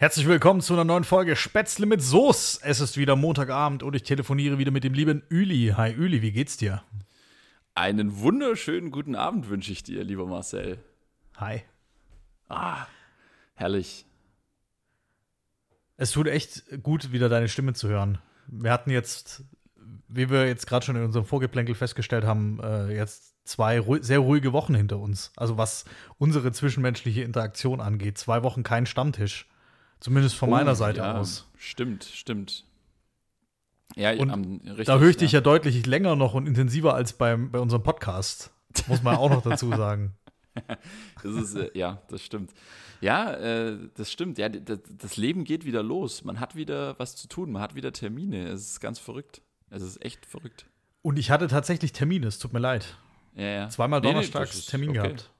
Herzlich willkommen zu einer neuen Folge Spätzle mit Soße. Es ist wieder Montagabend und ich telefoniere wieder mit dem lieben Üli. Hi Üli, wie geht's dir? Einen wunderschönen guten Abend wünsche ich dir, lieber Marcel. Hi. Ah, herrlich. Es tut echt gut, wieder deine Stimme zu hören. Wir hatten jetzt, wie wir jetzt gerade schon in unserem Vorgeplänkel festgestellt haben, äh, jetzt zwei ru sehr ruhige Wochen hinter uns. Also was unsere zwischenmenschliche Interaktion angeht. Zwei Wochen kein Stammtisch. Zumindest von Oh, meiner Seite ja, aus. Stimmt, stimmt. Ja, Und am- richtig, Da höre ich dich ja deutlich länger noch und intensiver als beim, bei unserem Podcast. Muss man auch noch dazu sagen. Das ist, äh, ja, das stimmt. Ja, äh, das stimmt. Ja, das Leben geht wieder los. Man hat wieder was zu tun. Man hat wieder Termine. Es ist ganz verrückt. Es ist echt verrückt. Und ich hatte tatsächlich Termine, es tut mir leid. Ja, ja. Zweimal Nee, nee, donnerstags ist Termin okay. gehabt.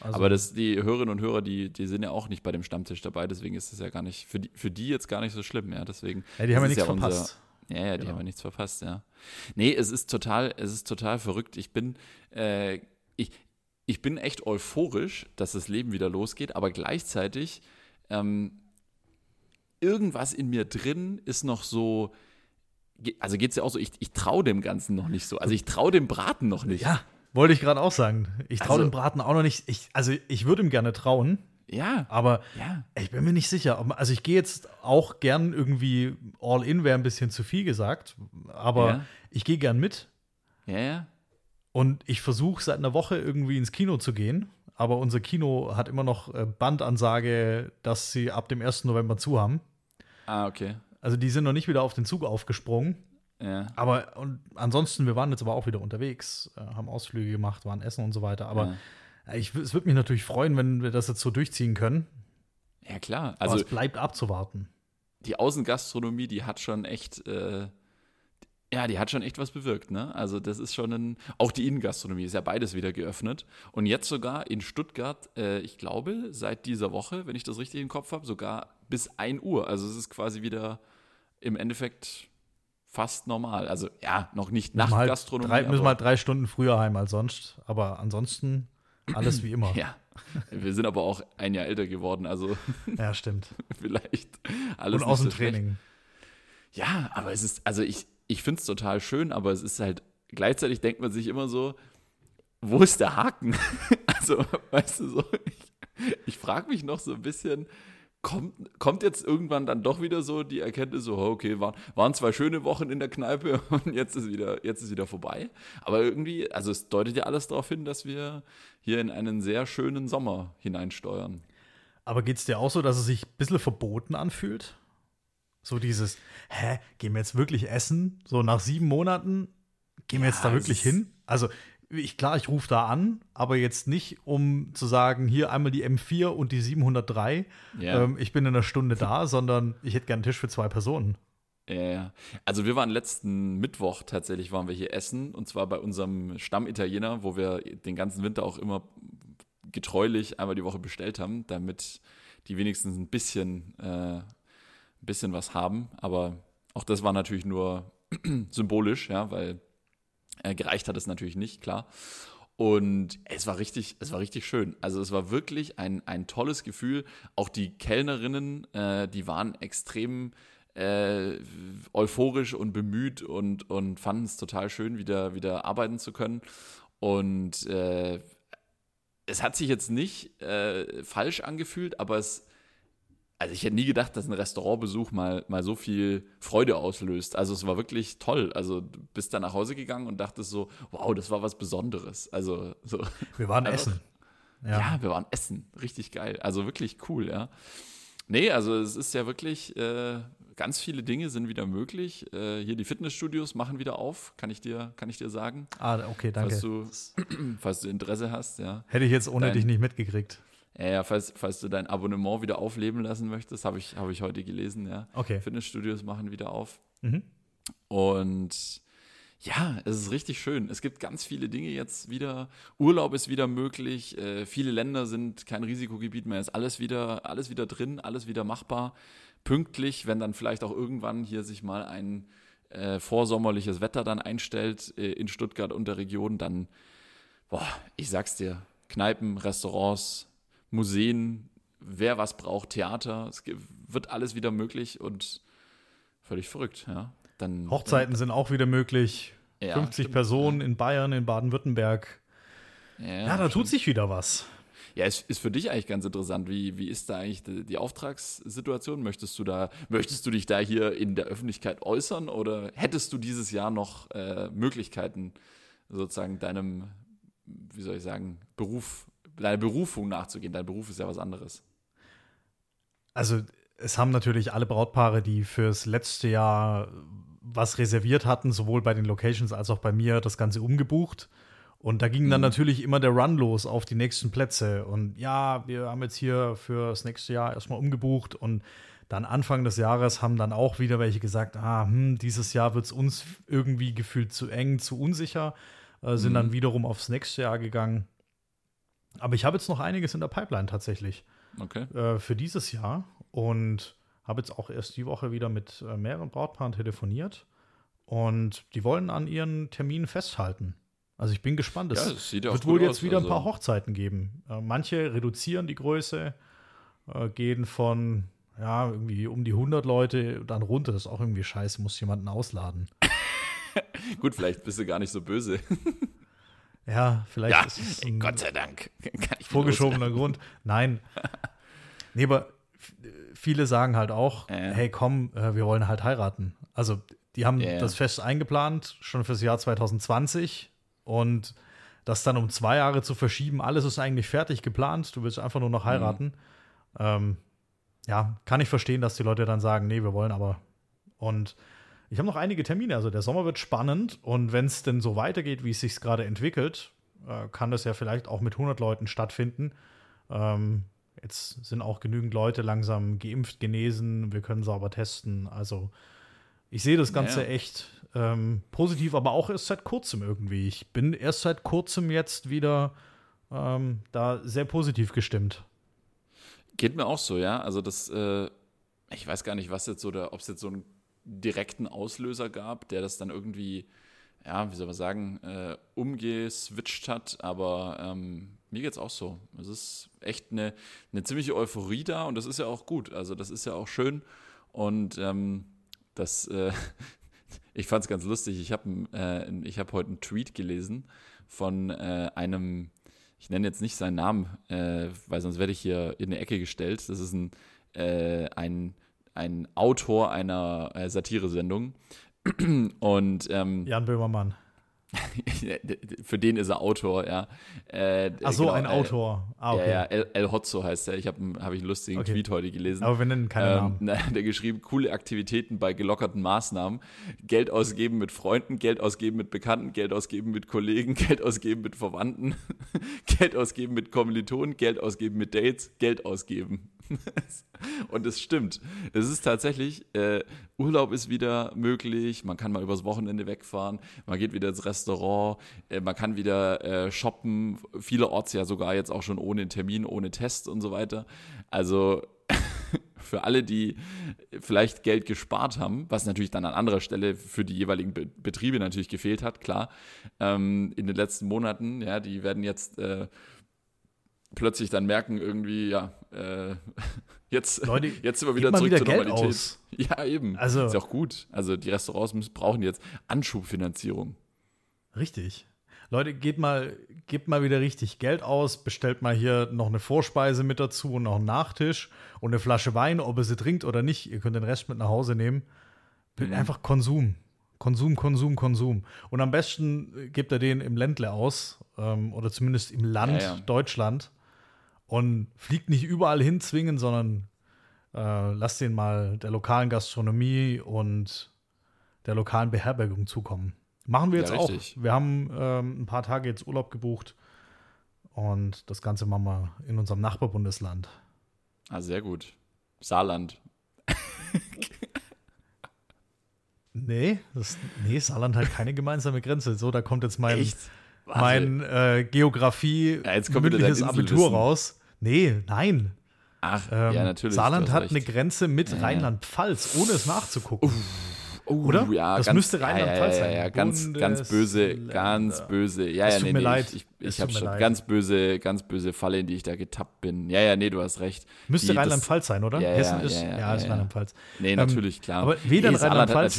Also, Aber das, die Hörerinnen und Hörer, die, die sind ja auch nicht bei dem Stammtisch dabei, deswegen ist es ja gar nicht, für die, für die jetzt gar nicht so schlimm, ja. Deswegen. ja, die haben ja nichts unser- verpasst. Ja, ja, die Genau. haben ja nichts verpasst, ja. Nee, es ist total, es ist total verrückt. Ich bin, äh, ich, ich bin echt euphorisch, dass das Leben wieder losgeht, aber gleichzeitig, ähm, irgendwas in mir drin ist noch so, also geht es ja auch so, ich, ich traue dem Ganzen noch nicht so. Also ich traue dem Braten noch nicht. Ja, wollte ich gerade auch sagen. Ich traue Also- dem Braten auch noch nicht. Ich, also ich würde ihm gerne trauen, Ja, aber ja. ich bin mir nicht sicher. Also ich gehe jetzt auch gern irgendwie all in, wäre ein bisschen zu viel gesagt, aber Ja. ich gehe gern mit. Ja, ja. Und ich versuche seit einer Woche irgendwie ins Kino zu gehen. Aber unser Kino hat immer noch äh, Bandansage, dass sie ab dem 1. November zu haben. Ah, okay. Also die sind noch nicht wieder auf den Zug aufgesprungen. Ja. Aber und ansonsten, wir waren jetzt aber auch wieder unterwegs, äh, haben Ausflüge gemacht, waren essen und so weiter. Aber äh, ich, es würde mich natürlich freuen, wenn wir das jetzt so durchziehen können. Ja, klar. Also Also es bleibt abzuwarten. die Außengastronomie, die hat schon echt, äh, ja, die hat schon echt was bewirkt, ne? Also das ist schon ein, auch die Innengastronomie ist ja beides wieder geöffnet. Und jetzt sogar in Stuttgart, äh, ich glaube, seit dieser Woche, wenn ich das richtig im Kopf habe, sogar bis 1 Uhr. Also es ist quasi wieder im Endeffekt fast normal. Also ja, noch nicht halt Nachtgastronomie. drei, müssen wir halt drei Stunden früher heim als sonst. Aber ansonsten alles wie immer. ja, wir sind aber auch ein Jahr älter geworden, also Ja, stimmt. vielleicht alles Und aus dem so schlecht. Training. Ja, aber es ist, also ich, ich finde es total schön, aber es ist halt, gleichzeitig denkt man sich immer so, wo ist der Haken? also, weißt du, so, ich, ich frage mich noch so ein bisschen, kommt, kommt jetzt irgendwann dann doch wieder so die Erkenntnis, so, okay, waren, waren zwei schöne Wochen in der Kneipe und jetzt ist wieder, jetzt ist wieder vorbei. Aber irgendwie, also es deutet ja alles darauf hin, dass wir hier in einen sehr schönen Sommer hineinsteuern. Aber geht es dir auch so, dass es sich ein bisschen verboten anfühlt? So dieses, hä, gehen wir jetzt wirklich essen? So nach sieben Monaten, gehen wir Ja, jetzt da wirklich hin? Also, ich, klar, ich rufe da an, aber jetzt nicht, um zu sagen, hier einmal die M4 und die 703, Ja. ähm, ich bin in einer Stunde da, sondern ich hätte gern einen Tisch für zwei Personen. Ja, ja. Also wir waren letzten Mittwoch tatsächlich, waren wir hier essen und zwar bei unserem Stammitaliener, wo wir den ganzen Winter auch immer getreulich einmal die Woche bestellt haben, damit die wenigstens ein bisschen, äh, ein bisschen was haben. Aber auch das war natürlich nur symbolisch, ja, weil äh, gereicht hat es natürlich nicht, klar. Und es war richtig, es war richtig schön. Also es war wirklich ein, ein tolles Gefühl. Auch die Kellnerinnen, äh, die waren extrem äh, euphorisch und bemüht und, und fanden es total schön, wieder, wieder arbeiten zu können. Und äh, es hat sich jetzt nicht äh, falsch angefühlt, aber es, also ich hätte nie gedacht, dass ein Restaurantbesuch mal, mal so viel Freude auslöst. Also es war wirklich toll. Also du bist dann nach Hause gegangen und dachtest so, wow, das war was Besonderes. Also so, Wir waren essen. ja. wir waren essen. Richtig geil. Also wirklich cool, ja. Nee, also es ist ja wirklich, äh, ganz viele Dinge sind wieder möglich. Äh, hier die Fitnessstudios machen wieder auf, kann ich dir, kann ich dir sagen. Ah, okay, danke. Falls du, falls du Interesse hast, ja. Hätte ich jetzt ohne Dein- dich nicht mitgekriegt. Ja, ja falls, falls du dein Abonnement wieder aufleben lassen möchtest, habe ich, habe ich heute gelesen, ja. Okay. Fitnessstudios machen wieder auf. Mhm. Und ja, es ist richtig schön. Es gibt ganz viele Dinge jetzt wieder. Urlaub ist wieder möglich. Äh, viele Länder sind kein Risikogebiet mehr. Ist alles wieder, alles wieder drin, alles wieder machbar. Pünktlich, wenn dann vielleicht auch irgendwann hier sich mal ein äh, vorsommerliches Wetter dann einstellt äh, in Stuttgart und der Region, dann, boah, ich sag's dir, Kneipen, Restaurants, Museen, wer was braucht, Theater, es wird alles wieder möglich und völlig verrückt, ja. Dann, Hochzeiten dann, sind auch wieder möglich. Ja, 50 stimmt, Personen in Bayern, in Baden-Württemberg. Ja, Ja, da tut sich wieder was. Ja, ist, ist für dich eigentlich ganz interessant. Wie, wie ist da eigentlich die, die Auftragssituation? Möchtest du da, möchtest du dich da hier in der Öffentlichkeit äußern oder hättest du dieses Jahr noch äh, Möglichkeiten, sozusagen deinem, wie soll ich sagen, Beruf, deiner Berufung nachzugehen? Dein Beruf ist ja was anderes. Also, es haben natürlich alle Brautpaare, die fürs letzte Jahr was reserviert hatten, sowohl bei den Locations als auch bei mir, das Ganze umgebucht. Und da ging dann Mhm. natürlich immer der Run los auf die nächsten Plätze. Und ja, wir haben jetzt hier für das nächste Jahr erstmal umgebucht. Und dann Anfang des Jahres haben dann auch wieder welche gesagt, ah, hm, dieses Jahr wird es uns irgendwie gefühlt zu eng, zu unsicher, äh, sind Mhm. dann wiederum aufs nächste Jahr gegangen. Aber ich habe jetzt noch einiges in der Pipeline tatsächlich Okay. äh, für dieses Jahr und habe jetzt auch erst die Woche wieder mit äh, mehreren Brautpaaren telefoniert und die wollen an ihren Terminen festhalten. Also ich bin gespannt. Es Ja, das sieht ja wird wohl jetzt aus, wieder ein also- paar Hochzeiten geben. Äh, manche reduzieren die Größe, äh, gehen von ja irgendwie um die 100 Leute dann runter. Das ist auch irgendwie scheiße, muss jemanden ausladen. Gut, vielleicht bist du gar nicht so böse. Ja, vielleicht Ja, ist es ein Gott sei Dank. Vorgeschobener Grund. Nein. Nee, aber viele sagen halt auch, Ja. hey komm, äh, wir wollen halt heiraten. Also die haben ja. das Fest eingeplant, schon fürs Jahr 2020 und das dann um zwei Jahre zu verschieben, alles ist eigentlich fertig geplant, du willst einfach nur noch heiraten. Ähm, ja, kann ich verstehen, dass die Leute dann sagen, nee, wir wollen aber. Und ich habe noch einige Termine, also der Sommer wird spannend und wenn es denn so weitergeht, wie es sich gerade entwickelt, äh, kann das ja vielleicht auch mit 100 Leuten stattfinden. Ähm, jetzt sind auch genügend Leute langsam geimpft, genesen, wir können sauber testen. Also ich sehe das Ganze Ja. echt ähm, positiv, aber auch erst seit kurzem irgendwie. Ich bin erst seit kurzem jetzt wieder ähm, da sehr positiv gestimmt. Geht mir auch so, ja. Also das, äh, ich weiß gar nicht, was jetzt so ob es jetzt so einen direkten Auslöser gab, der das dann irgendwie, ja, wie soll man sagen, äh, umgeswitcht hat, aber ähm, mir geht's auch so. Es ist echt eine, eine ziemliche Euphorie da und das ist ja auch gut. Also das ist ja auch schön und ähm, das, äh, ich fand es ganz lustig. Ich habe äh, hab heute einen Tweet gelesen von äh, einem, ich nenne jetzt nicht seinen Namen, äh, weil sonst werde ich hier in eine Ecke gestellt. Das ist ein, äh, ein, ein Autor einer äh, Satiresendung. Und ähm, Jan Böhmermann. für den ist er Autor, ja. Äh, Ach so, genau, ein äh, Autor. Ah, okay. Ja, ja, El, El Hotzo heißt er. Ich habe hab ich einen lustigen Okay. Tweet heute gelesen. Aber wir nennen keine Ähm, Namen. na, der geschrieben, coole Aktivitäten bei gelockerten Maßnahmen. Geld ausgeben mit Freunden, Geld ausgeben mit Bekannten, Geld ausgeben mit Kollegen, Geld ausgeben mit Verwandten, Geld ausgeben mit Kommilitonen, Geld ausgeben mit Dates, Geld ausgeben. Und es stimmt. Es ist tatsächlich, äh, Urlaub ist wieder möglich, man kann mal übers Wochenende wegfahren, man geht wieder ins Restaurant, äh, man kann wieder äh, shoppen, vielerorts ja sogar jetzt auch schon ohne Termin, ohne Test und so weiter. Also für alle, die vielleicht Geld gespart haben, was natürlich dann an anderer Stelle für die jeweiligen Be Betriebe natürlich gefehlt hat, klar, ähm, in den letzten Monaten, ja, die werden jetzt äh, plötzlich dann merken, irgendwie, ja, äh, jetzt, Leute, jetzt sind wir wieder zurück wieder zur Geld Normalität. aus. Ja, eben. Also- ist ja auch gut. Also die Restaurants müssen, brauchen jetzt Anschubfinanzierung. Richtig. Leute, geht mal, gebt mal wieder richtig Geld aus, bestellt mal hier noch eine Vorspeise mit dazu und noch einen Nachtisch und eine Flasche Wein, ob ihr sie trinkt oder nicht. Ihr könnt den Rest mit nach Hause nehmen. Mhm. Einfach Konsum. Konsum, Konsum, Konsum. Und am besten äh, gebt ihr den im Ländle aus ähm, oder zumindest im Land Ja, ja. Deutschland und fliegt nicht überall hin zwingen, sondern äh, lasst den mal der lokalen Gastronomie und der lokalen Beherbergung zukommen. Machen wir Ja, jetzt auch. richtig. Wir haben ähm, ein paar Tage jetzt Urlaub gebucht und das Ganze machen wir in unserem Nachbarbundesland. Ah, sehr gut. Saarland. Nee, das, nee, Saarland hat keine gemeinsame Grenze. So, da kommt jetzt mein, Echt? mein äh, Geografie Ja, jetzt kommt wieder dein mündliches Abitur raus. Nee, nein. Ach, Ähm, ja, natürlich. Saarland hat recht. eine Grenze mit Ja. Rheinland-Pfalz, ohne es nachzugucken. Oh, Oder? Ja, das ganz, müsste Rheinland-Pfalz ja, ja, sein. ja, ganz, ganz böse, ganz böse. Ja, Es ja, tut nee, mir nee, leid. ich, ich, ich habe schon leid. ganz böse, ganz böse Falle, in die ich da getappt bin. Ja, ja, nee, du hast recht. Müsste Rheinland-Pfalz sein, oder? Ja, Hessen ist, ja, ist. Rheinland-Pfalz. Nee, Ähm, natürlich, klar. aber weder Nee, Rheinland-Pfalz-.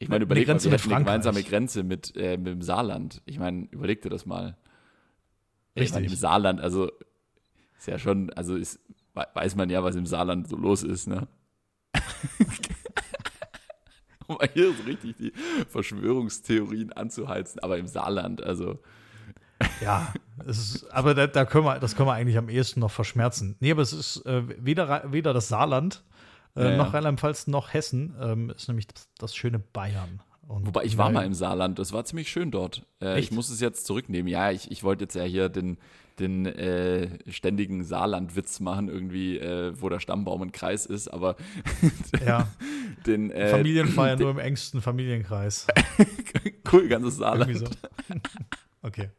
Ich meine, Eine überleg mal, wir eine gemeinsame. Grenze mit, äh, mit dem Saarland. Ich meine, überleg dir das mal. Meine, Richtig. im Saarland, also ist ja schon, also ist, we- weiß man ja, was im Saarland so los ist, ne? um hier so richtig die Verschwörungstheorien anzuheizen, aber im Saarland, also Ja, es ist, aber da, da können wir, das können wir eigentlich am ehesten noch verschmerzen. Nee, aber es ist äh, weder, weder das Saarland äh, Ja, ja. noch Rheinland-Pfalz noch Hessen, ähm, ist nämlich das, das schöne Bayern. Und, Wobei ich war mal im Saarland, das war ziemlich schön dort. Äh, ich muss es jetzt zurücknehmen. Ja, ich, ich wollte jetzt ja hier den, den äh, ständigen Saarland-Witz machen, irgendwie, äh, wo der Stammbaum ein Kreis ist, aber Ja, den äh, Familienfeier nur im engsten Familienkreis. cool, ganzes Saarland. so. Okay.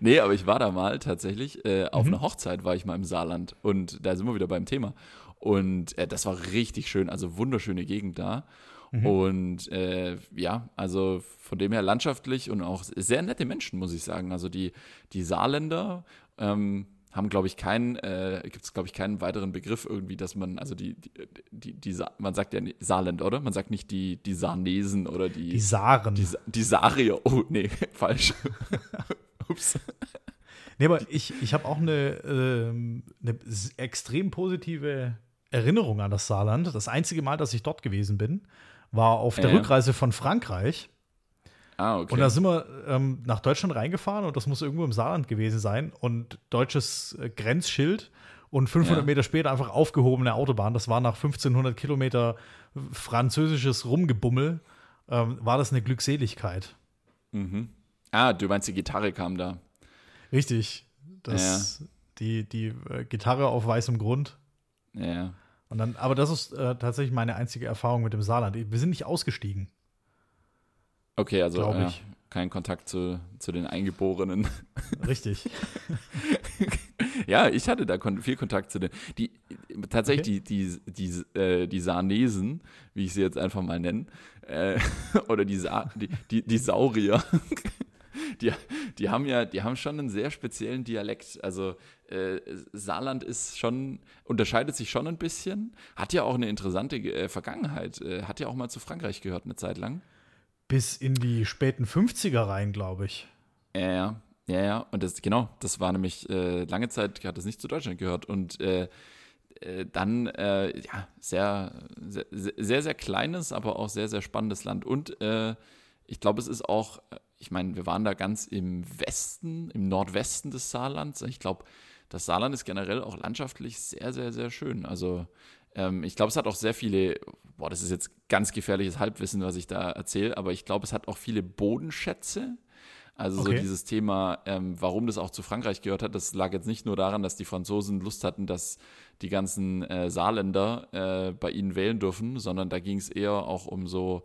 Nee, aber ich war da mal tatsächlich, äh, auf Mhm. einer Hochzeit war ich mal im Saarland und da sind wir wieder beim Thema. Und äh, das war richtig schön, also wunderschöne Gegend da. Mhm. Und äh, ja, also von dem her landschaftlich und auch sehr nette Menschen, muss ich sagen. Also die, die Saarländer ähm, haben, glaube ich, keinen, äh, gibt es, glaube ich, keinen weiteren Begriff irgendwie, dass man, also die, die, die, die Sa man sagt ja Saarland, oder? Man sagt nicht die, die Saarnesen oder die, Die Saaren. die, die Sarier. Oh, nee, falsch. Ups. Nee, aber ich, ich habe auch eine, ähm, eine extrem positive Erinnerung an das Saarland. Das einzige Mal, dass ich dort gewesen bin, war auf der Ja. Rückreise von Frankreich. Ah, okay. Und da sind wir ähm, nach Deutschland reingefahren und das muss irgendwo im Saarland gewesen sein. Und deutsches äh, Grenzschild und 500 Ja. Meter später einfach aufgehobene Autobahn. Das war nach 1500 Kilometer französisches Rumgebummel. Ähm, war das eine Glückseligkeit. Mhm. Ah, du meinst, die Gitarre kam da. Richtig. Das, Die, die äh, Gitarre auf weißem Grund. Ja. Und dann, aber das ist äh, tatsächlich meine einzige Erfahrung mit dem Saarland. Wir sind nicht ausgestiegen. Okay, also ja, ich. kein Kontakt zu, zu den Eingeborenen. Richtig. ja, ich hatte da kon viel Kontakt zu den. Die, tatsächlich, die, die, die, äh, die Saarnesen, wie ich sie jetzt einfach mal nenne, äh, oder die, Sa die, die, die Saurier. Die, die haben ja, die haben schon einen sehr speziellen Dialekt. Also äh, Saarland ist schon, unterscheidet sich schon ein bisschen, hat ja auch eine interessante äh, Vergangenheit, äh, hat ja auch mal zu Frankreich gehört eine Zeit lang. Bis in die späten 50er rein, glaube ich. Ja, ja, ja, ja. Und das, genau, das war nämlich äh, lange Zeit, hat das nicht zu Deutschland gehört. Und äh, äh, dann, äh, ja, sehr, sehr, sehr, sehr kleines, aber auch sehr, sehr spannendes Land. Und ich glaube, es ist auch, äh, ich meine, wir waren da ganz im Westen, im Nordwesten des Saarlands. Ich glaube, das Saarland ist generell auch landschaftlich sehr, sehr, sehr schön. Also, ähm, ich glaube, es hat auch sehr viele, boah, das ist jetzt ganz gefährliches Halbwissen, was ich da erzähle, aber ich glaube, es hat auch viele Bodenschätze. Also so Okay. dieses Thema, ähm, warum das auch zu Frankreich gehört hat, das lag jetzt nicht nur daran, dass die Franzosen Lust hatten, dass die ganzen äh, Saarländer äh, bei ihnen wählen dürfen, sondern da ging es eher auch um so,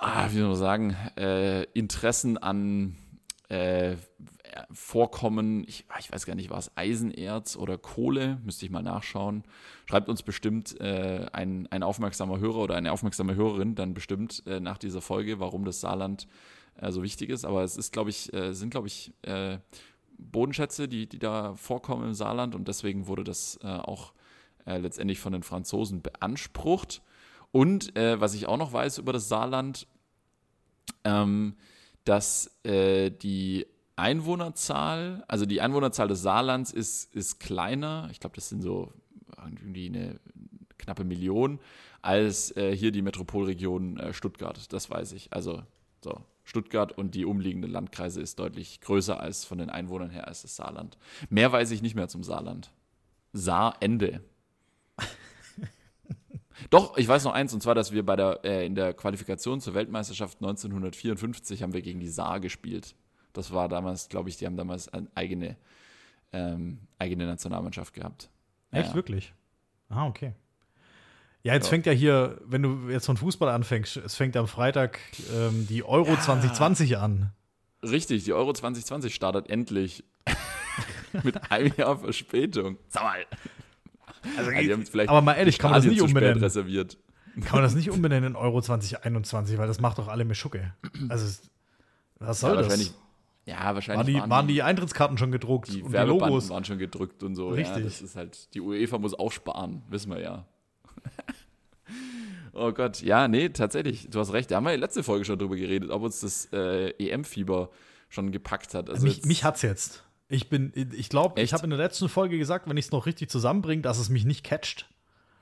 ah, wie soll man sagen, äh, Interessen an äh, Vorkommen, ich, ah, ich weiß gar nicht, war es Eisenerz oder Kohle, müsste ich mal nachschauen. Schreibt uns bestimmt äh, ein, ein aufmerksamer Hörer oder eine aufmerksame Hörerin dann bestimmt äh, nach dieser Folge, warum das Saarland äh, so wichtig ist. Aber es ist, glaube ich, äh, sind, glaube ich, äh, Bodenschätze, die, die da vorkommen im Saarland und deswegen wurde das auch letztendlich von den Franzosen beansprucht. Und äh, was ich auch noch weiß über das Saarland, ähm, dass äh, die Einwohnerzahl, also die Einwohnerzahl des Saarlands ist, ist kleiner, ich glaube, das sind so irgendwie eine knappe Million, als äh, hier die Metropolregion äh, Stuttgart, das weiß ich. Also so, Stuttgart und die umliegenden Landkreise ist deutlich größer als von den Einwohnern her als das Saarland. Mehr weiß ich nicht mehr zum Saarland. Saarende. Doch, ich weiß noch eins, und zwar, dass wir bei der, äh, in der Qualifikation zur Weltmeisterschaft 1954 haben wir gegen die Saar gespielt. Das war damals, glaube ich, die haben damals eine eigene, ähm, eigene Nationalmannschaft gehabt. Echt, Ja. wirklich? Ah, okay. Ja, jetzt Ja. fängt ja hier, wenn du jetzt von Fußball anfängst, es fängt am Freitag ähm, die Euro 2020 an. Richtig, die Euro 2020 startet endlich. Mit einem Jahr Verspätung. Sag mal. Also, Ja, die haben vielleicht aber mal ehrlich, kann man das nicht umbenennen? reserviert. Kann man das nicht umbenennen in Euro 2021, weil das macht doch alle Meschucke. Also, es- was soll ja, das? wahrscheinlich, ja, wahrscheinlich Waren die, waren die Eintrittskarten schon gedruckt die und die Logos? waren schon gedrückt und so. Ja, Richtig. das ist halt, die UEFA muss auch sparen, wissen wir ja. oh Gott, ja, nee, tatsächlich, du hast recht. Da haben wir in der letzten Folge schon drüber geredet, ob uns das äh, EM-Fieber schon gepackt hat. Also mich, jetzt- mich hat's jetzt. Ich bin, ich glaube, ich habe in der letzten Folge gesagt, wenn ich es noch richtig zusammenbringe, dass es mich nicht catcht.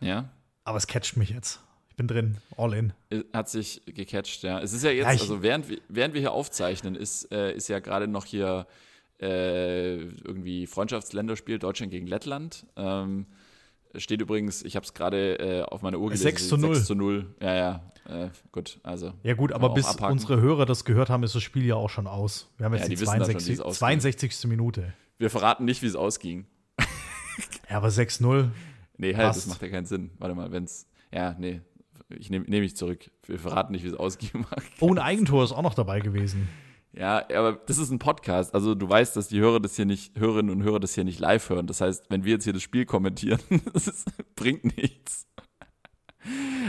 ja, Aber es catcht mich jetzt. Ich bin drin, all in. hat sich gecatcht, ja. Es ist ja jetzt, Ja, also während wir, während wir hier aufzeichnen, ist, äh, ist ja gerade noch hier äh, irgendwie Freundschaftsländerspiel Deutschland gegen Lettland. Ähm, steht übrigens, ich habe es gerade äh, auf meiner Uhr gelesen. 6 zu 0. 6 zu 0. Ja, ja. Äh, gut, also. Ja, gut, aber bis abhaken. unsere Hörer das gehört haben, ist das Spiel ja auch schon aus. Wir haben jetzt Ja, die, die wissen da schon, wie 62, es ausgeht. 62. Minute. Wir verraten nicht, wie es ausging. Ja, aber 6-0. Nee, halt, das Passt. macht ja keinen Sinn. Warte mal, wenn's. Ja, nee. Ich nehme nehm ich zurück. Wir verraten nicht, wie es ausgehen mag. Oh, ein Eigentor ist auch noch dabei gewesen. Ja, aber das ist ein Podcast. Also du weißt, dass die Hörer das hier nicht, Hörerinnen und Hörer das hier nicht live hören. Das heißt, wenn wir jetzt hier das Spiel kommentieren, das ist, bringt nichts.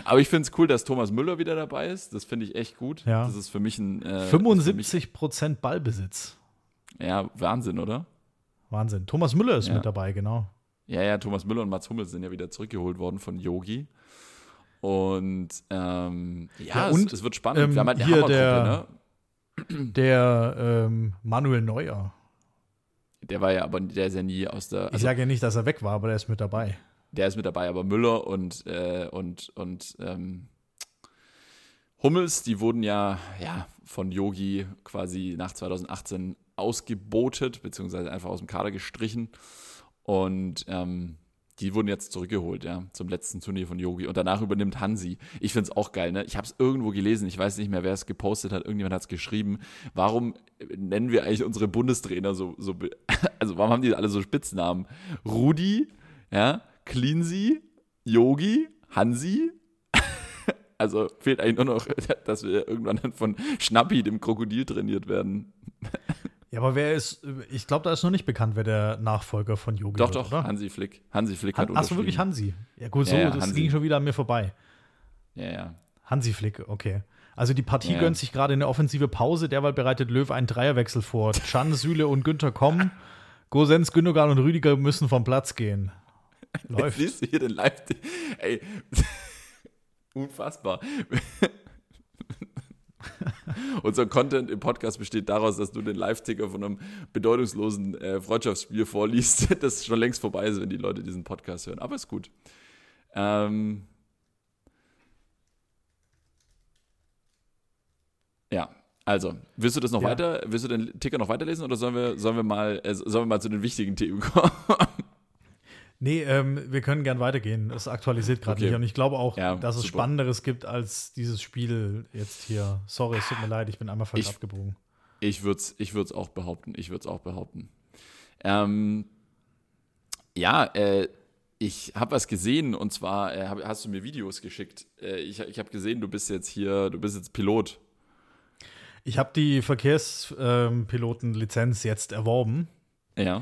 Aber ich finde es cool, dass Thomas Müller wieder dabei ist. Das finde ich echt gut. Ja. Das ist für mich ein äh, 75 Prozent Ballbesitz. Ja, Wahnsinn, oder? Wahnsinn. Thomas Müller ist Ja. mit dabei, genau. Ja, ja, Thomas Müller und Mats Hummels sind ja wieder zurückgeholt worden von Yogi. Und ähm, ja, Ja, es, und, es wird spannend. ähm, Wir haben halt eine hier der- ne? Der ähm, Manuel Neuer. Der war ja, aber der ist ja nie aus der. Ich Also, sage ja nicht, dass er weg war, aber der ist mit dabei. der ist mit dabei, aber Müller und, äh, und, und ähm, Hummels, die wurden ja, ja von Yogi quasi nach 2018 ausgebotet, beziehungsweise einfach aus dem Kader gestrichen. Und ähm, die wurden jetzt zurückgeholt, ja, zum letzten Turnier von Yogi. Und danach übernimmt Hansi. Ich finde es auch geil, ne? Ich habe es irgendwo gelesen, ich weiß nicht mehr, wer es gepostet hat, irgendjemand hat es geschrieben. Warum nennen wir eigentlich unsere Bundestrainer so, so, also warum haben die alle so Spitznamen? Rudi, ja, Cleansy, Yogi, Hansi. Also fehlt eigentlich nur noch, dass wir irgendwann dann von Schnappi, dem Krokodil, trainiert werden. Ja, aber wer ist, ich glaube, da ist noch nicht bekannt, wer der Nachfolger von Yogi Doch, wird, doch, oder? Hansi Flick. Hansi Flick hat Han Achso, wirklich. Hansi. Ja, gut, so, Ja, ja, das Hansi. ging schon wieder an mir vorbei. Ja, ja. Hansi Flick, okay. Also die Partie Ja. gönnt sich gerade eine offensive Pause, derweil bereitet Löw einen Dreierwechsel vor. Can, Süle und Günther kommen. Gosens, Gündogan und Rüdiger müssen vom Platz gehen. Läuft. siehst du hier den Live. Ey, unfassbar. Unser Content im Podcast besteht daraus, dass du den Live-Ticker von einem bedeutungslosen äh, Freundschaftsspiel vorliest, das schon längst vorbei ist, wenn die Leute diesen Podcast hören. Aber ist gut. Ähm, ja, also, willst du das noch Ja. weiter, willst du den Ticker noch weiterlesen oder sollen wir, sollen wir mal, äh, sollen wir mal zu den wichtigen Themen kommen? Nee, ähm, wir können gern weitergehen. Es aktualisiert gerade Okay. nicht. Und ich glaube auch, Ja, dass es super. Spannenderes gibt als dieses Spiel jetzt hier. Sorry, es tut mir leid, ich bin einmal falsch Ich- abgebogen. Ich würde es ich würd's auch behaupten. Ich würde es auch behaupten. Ähm, ja, äh, ich habe was gesehen und zwar äh, hab, hast du mir Videos geschickt. Äh, ich ich habe gesehen, du bist jetzt hier, du bist jetzt Pilot. Ich habe die Verkehrspilotenlizenz jetzt erworben Ja.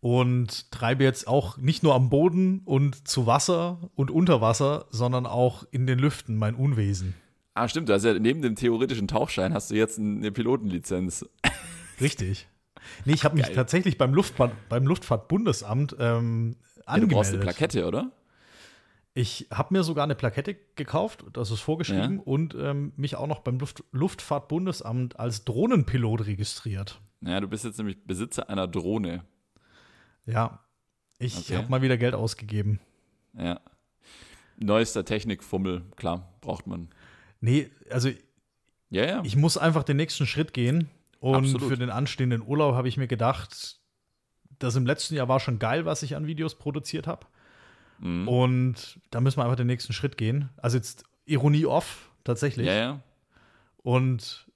Und treibe jetzt auch nicht nur am Boden und zu Wasser und unter Wasser, sondern auch in den Lüften mein Unwesen. Ah, stimmt. Du hast ja neben dem theoretischen Tauchschein hast du jetzt eine Pilotenlizenz. Richtig. Nee, ich habe mich tatsächlich beim, Luftfahrt, beim Luftfahrtbundesamt ähm, Ja, du brauchst eine angemeldet. Plakette, oder? Ich habe mir sogar eine Plakette gekauft, das ist vorgeschrieben, Ja. und ähm, mich auch noch beim Luft Luftfahrtbundesamt als Drohnenpilot registriert. Ja, du bist jetzt nämlich Besitzer einer Drohne. Ja, ich Okay. habe mal wieder Geld ausgegeben. Ja. Neuester Technikfummel, klar, braucht man. Nee, also Ja, ja. ich muss einfach den nächsten Schritt gehen. Und Absolut. für den anstehenden Urlaub habe ich mir gedacht, das im letzten Jahr war schon geil, was ich an Videos produziert habe. Mhm. Und da müssen wir einfach den nächsten Schritt gehen. Also jetzt Ironie off, tatsächlich. ja, ja. Und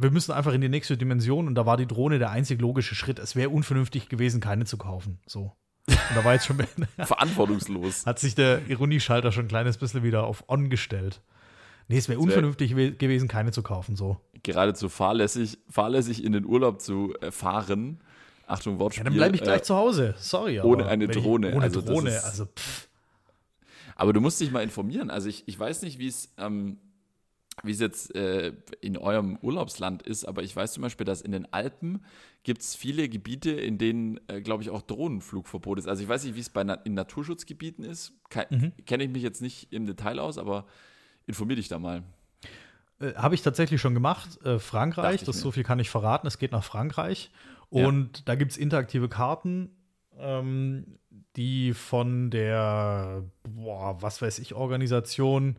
wir müssen einfach in die nächste Dimension und da war die Drohne der einzig logische Schritt. Es wäre unvernünftig gewesen, keine zu kaufen. So. Und da war jetzt schon, Verantwortungslos. hat sich der Ironieschalter schon ein kleines bisschen wieder auf On gestellt. Nee, es wäre wär- unvernünftig we- gewesen, keine zu kaufen. So. geradezu fahrlässig, fahrlässig in den Urlaub zu äh, fahren. Achtung, Wortspiel. Ja, dann bleibe ich gleich äh, zu Hause. Sorry. ohne eine ich- Drohne. Ohne Also Drohne. ist- Also, pff. Aber du musst dich mal informieren. Also ich, ich weiß nicht, wie es ähm, wie es jetzt äh, in eurem Urlaubsland ist, aber ich weiß zum Beispiel, dass in den Alpen gibt es viele Gebiete, in denen, äh, glaube ich, auch Drohnenflugverbot ist. Also ich weiß nicht, wie es bei Na in Naturschutzgebieten ist. Mhm. Kenne ich mich jetzt nicht im Detail aus, aber informier dich da mal. Äh, Habe ich tatsächlich schon gemacht. Äh, Frankreich, das so viel kann ich verraten. Es geht nach Frankreich. Und ja. da gibt es interaktive Karten, ähm, die von der, boah, was weiß ich, Organisation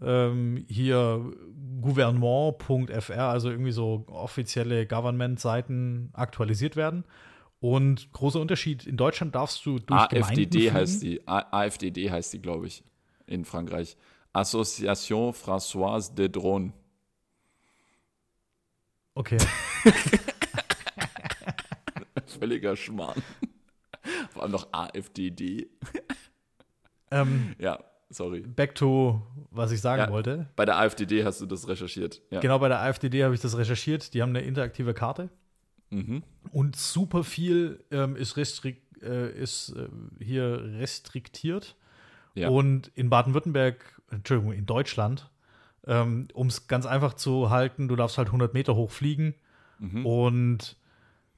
ähm, hier gouvernement.fr, also irgendwie so offizielle Government-Seiten aktualisiert werden. Und großer Unterschied, in Deutschland darfst du durch AFDD heißt die, AFDD heißt die, glaube ich, in Frankreich. Association Françoise de Drone. Okay. Völliger Schmarrn. Vor allem noch AFDD. Ähm, ja, sorry. Back to, was ich sagen ja, wollte. Bei der AFDD hast du das recherchiert. Ja. Genau, bei der AFDD habe ich das recherchiert. Die haben eine interaktive Karte. Mhm. Und super viel ähm, ist, restrik äh, ist äh, hier restriktiert. Ja. Und in Baden-Württemberg, Entschuldigung, in Deutschland, ähm, um es ganz einfach zu halten, du darfst halt 100 Meter hoch fliegen mhm. und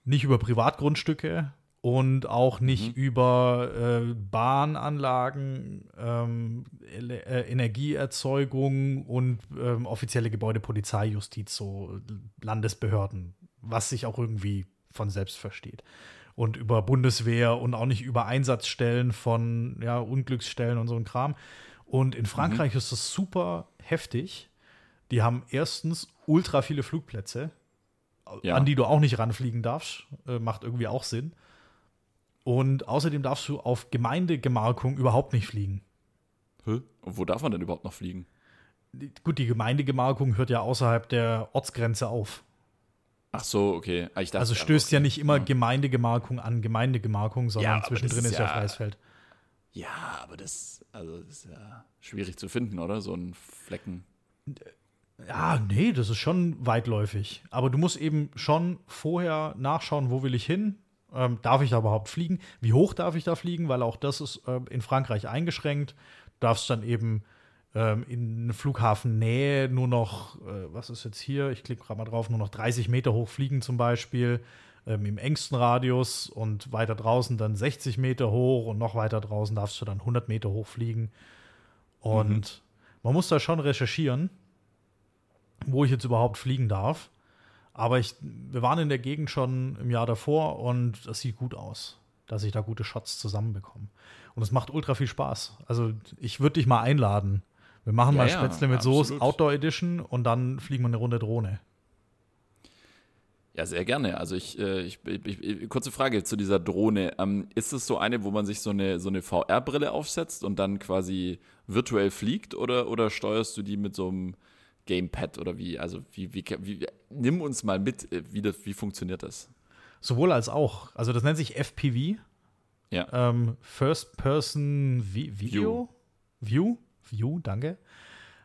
nicht über Privatgrundstücke und auch nicht mhm. über äh, Bahnanlagen, ähm, äh, Energieerzeugung und ähm, offizielle Gebäude, Polizei, Justiz, so Landesbehörden, was sich auch irgendwie von selbst versteht und über Bundeswehr und auch nicht über Einsatzstellen von ja, Unglücksstellen und so ein Kram. Und in Frankreich mhm. ist das super heftig. Die haben erstens ultra viele Flugplätze, ja. an die du auch nicht ranfliegen darfst. Äh, macht irgendwie auch Sinn. Und außerdem darfst du auf Gemeindegemarkung überhaupt nicht fliegen. Hä? Und wo darf man denn überhaupt noch fliegen? Gut, die Gemeindegemarkung hört ja außerhalb der Ortsgrenze auf. Ach so, okay. Ah, dachte, also stößt ja nicht immer ja. Gemeindegemarkung an Gemeindegemarkung, sondern ja, zwischendrin ist ja, freies Feld. Ja, aber das, also das ist ja schwierig zu finden, oder? So ein Flecken. Ja, nee, das ist schon weitläufig. Aber du musst eben schon vorher nachschauen, wo will ich hin? Ähm, darf ich da überhaupt fliegen? Wie hoch darf ich da fliegen? Weil auch das ist äh, in Frankreich eingeschränkt. Du darfst dann eben ähm, in Flughafennähe nur noch, äh, was ist jetzt hier? Ich klicke gerade mal drauf, nur noch 30 Meter hoch fliegen zum Beispiel. Ähm, Im engsten Radius und weiter draußen dann 60 Meter hoch und noch weiter draußen darfst du dann 100 Meter hoch fliegen. Und mhm. man muss da schon recherchieren, wo ich jetzt überhaupt fliegen darf. Aber ich, wir waren in der Gegend schon im Jahr davor und das sieht gut aus, dass ich da gute Shots zusammenbekomme. Und es macht ultra viel Spaß. Also ich würde dich mal einladen, wir machen ja, mal Spätzle ja, mit absolut. Soße Outdoor Edition und dann fliegen wir eine Runde Drohne. Ja, sehr gerne. Also ich, äh, ich, ich, ich, kurze Frage zu dieser Drohne. Ähm, ist es so eine, wo man sich so eine, so eine VR-Brille aufsetzt und dann quasi virtuell fliegt oder, oder steuerst du die mit so einem Gamepad oder wie? Also wie, wie, wie nimm uns mal mit, äh, wie, das, wie funktioniert das? Sowohl als auch. Also das nennt sich FPV. Ja. Ähm, First Person Video. View. View. View, danke.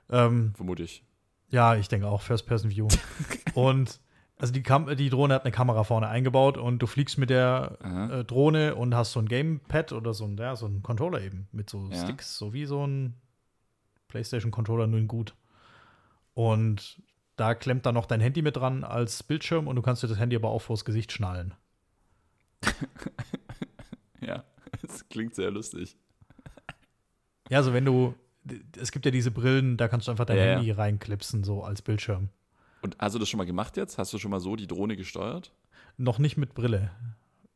Ähm, Vermute ich. Ja, ich denke auch First-Person-View. und also die, Kam die Drohne hat eine Kamera vorne eingebaut und du fliegst mit der äh, Drohne und hast so ein Gamepad oder so ein, ja, so ein Controller eben mit so ja. Sticks, so wie so ein PlayStation-Controller, nur in gut. Und da klemmt dann noch dein Handy mit dran als Bildschirm und du kannst dir das Handy aber auch vors Gesicht schnallen. ja, das klingt sehr lustig. Ja, also wenn du es gibt ja diese Brillen, da kannst du einfach dein ja, Handy ja. reinklipsen, so als Bildschirm. Und hast du das schon mal gemacht jetzt? Hast du schon mal so die Drohne gesteuert? Noch nicht mit Brille.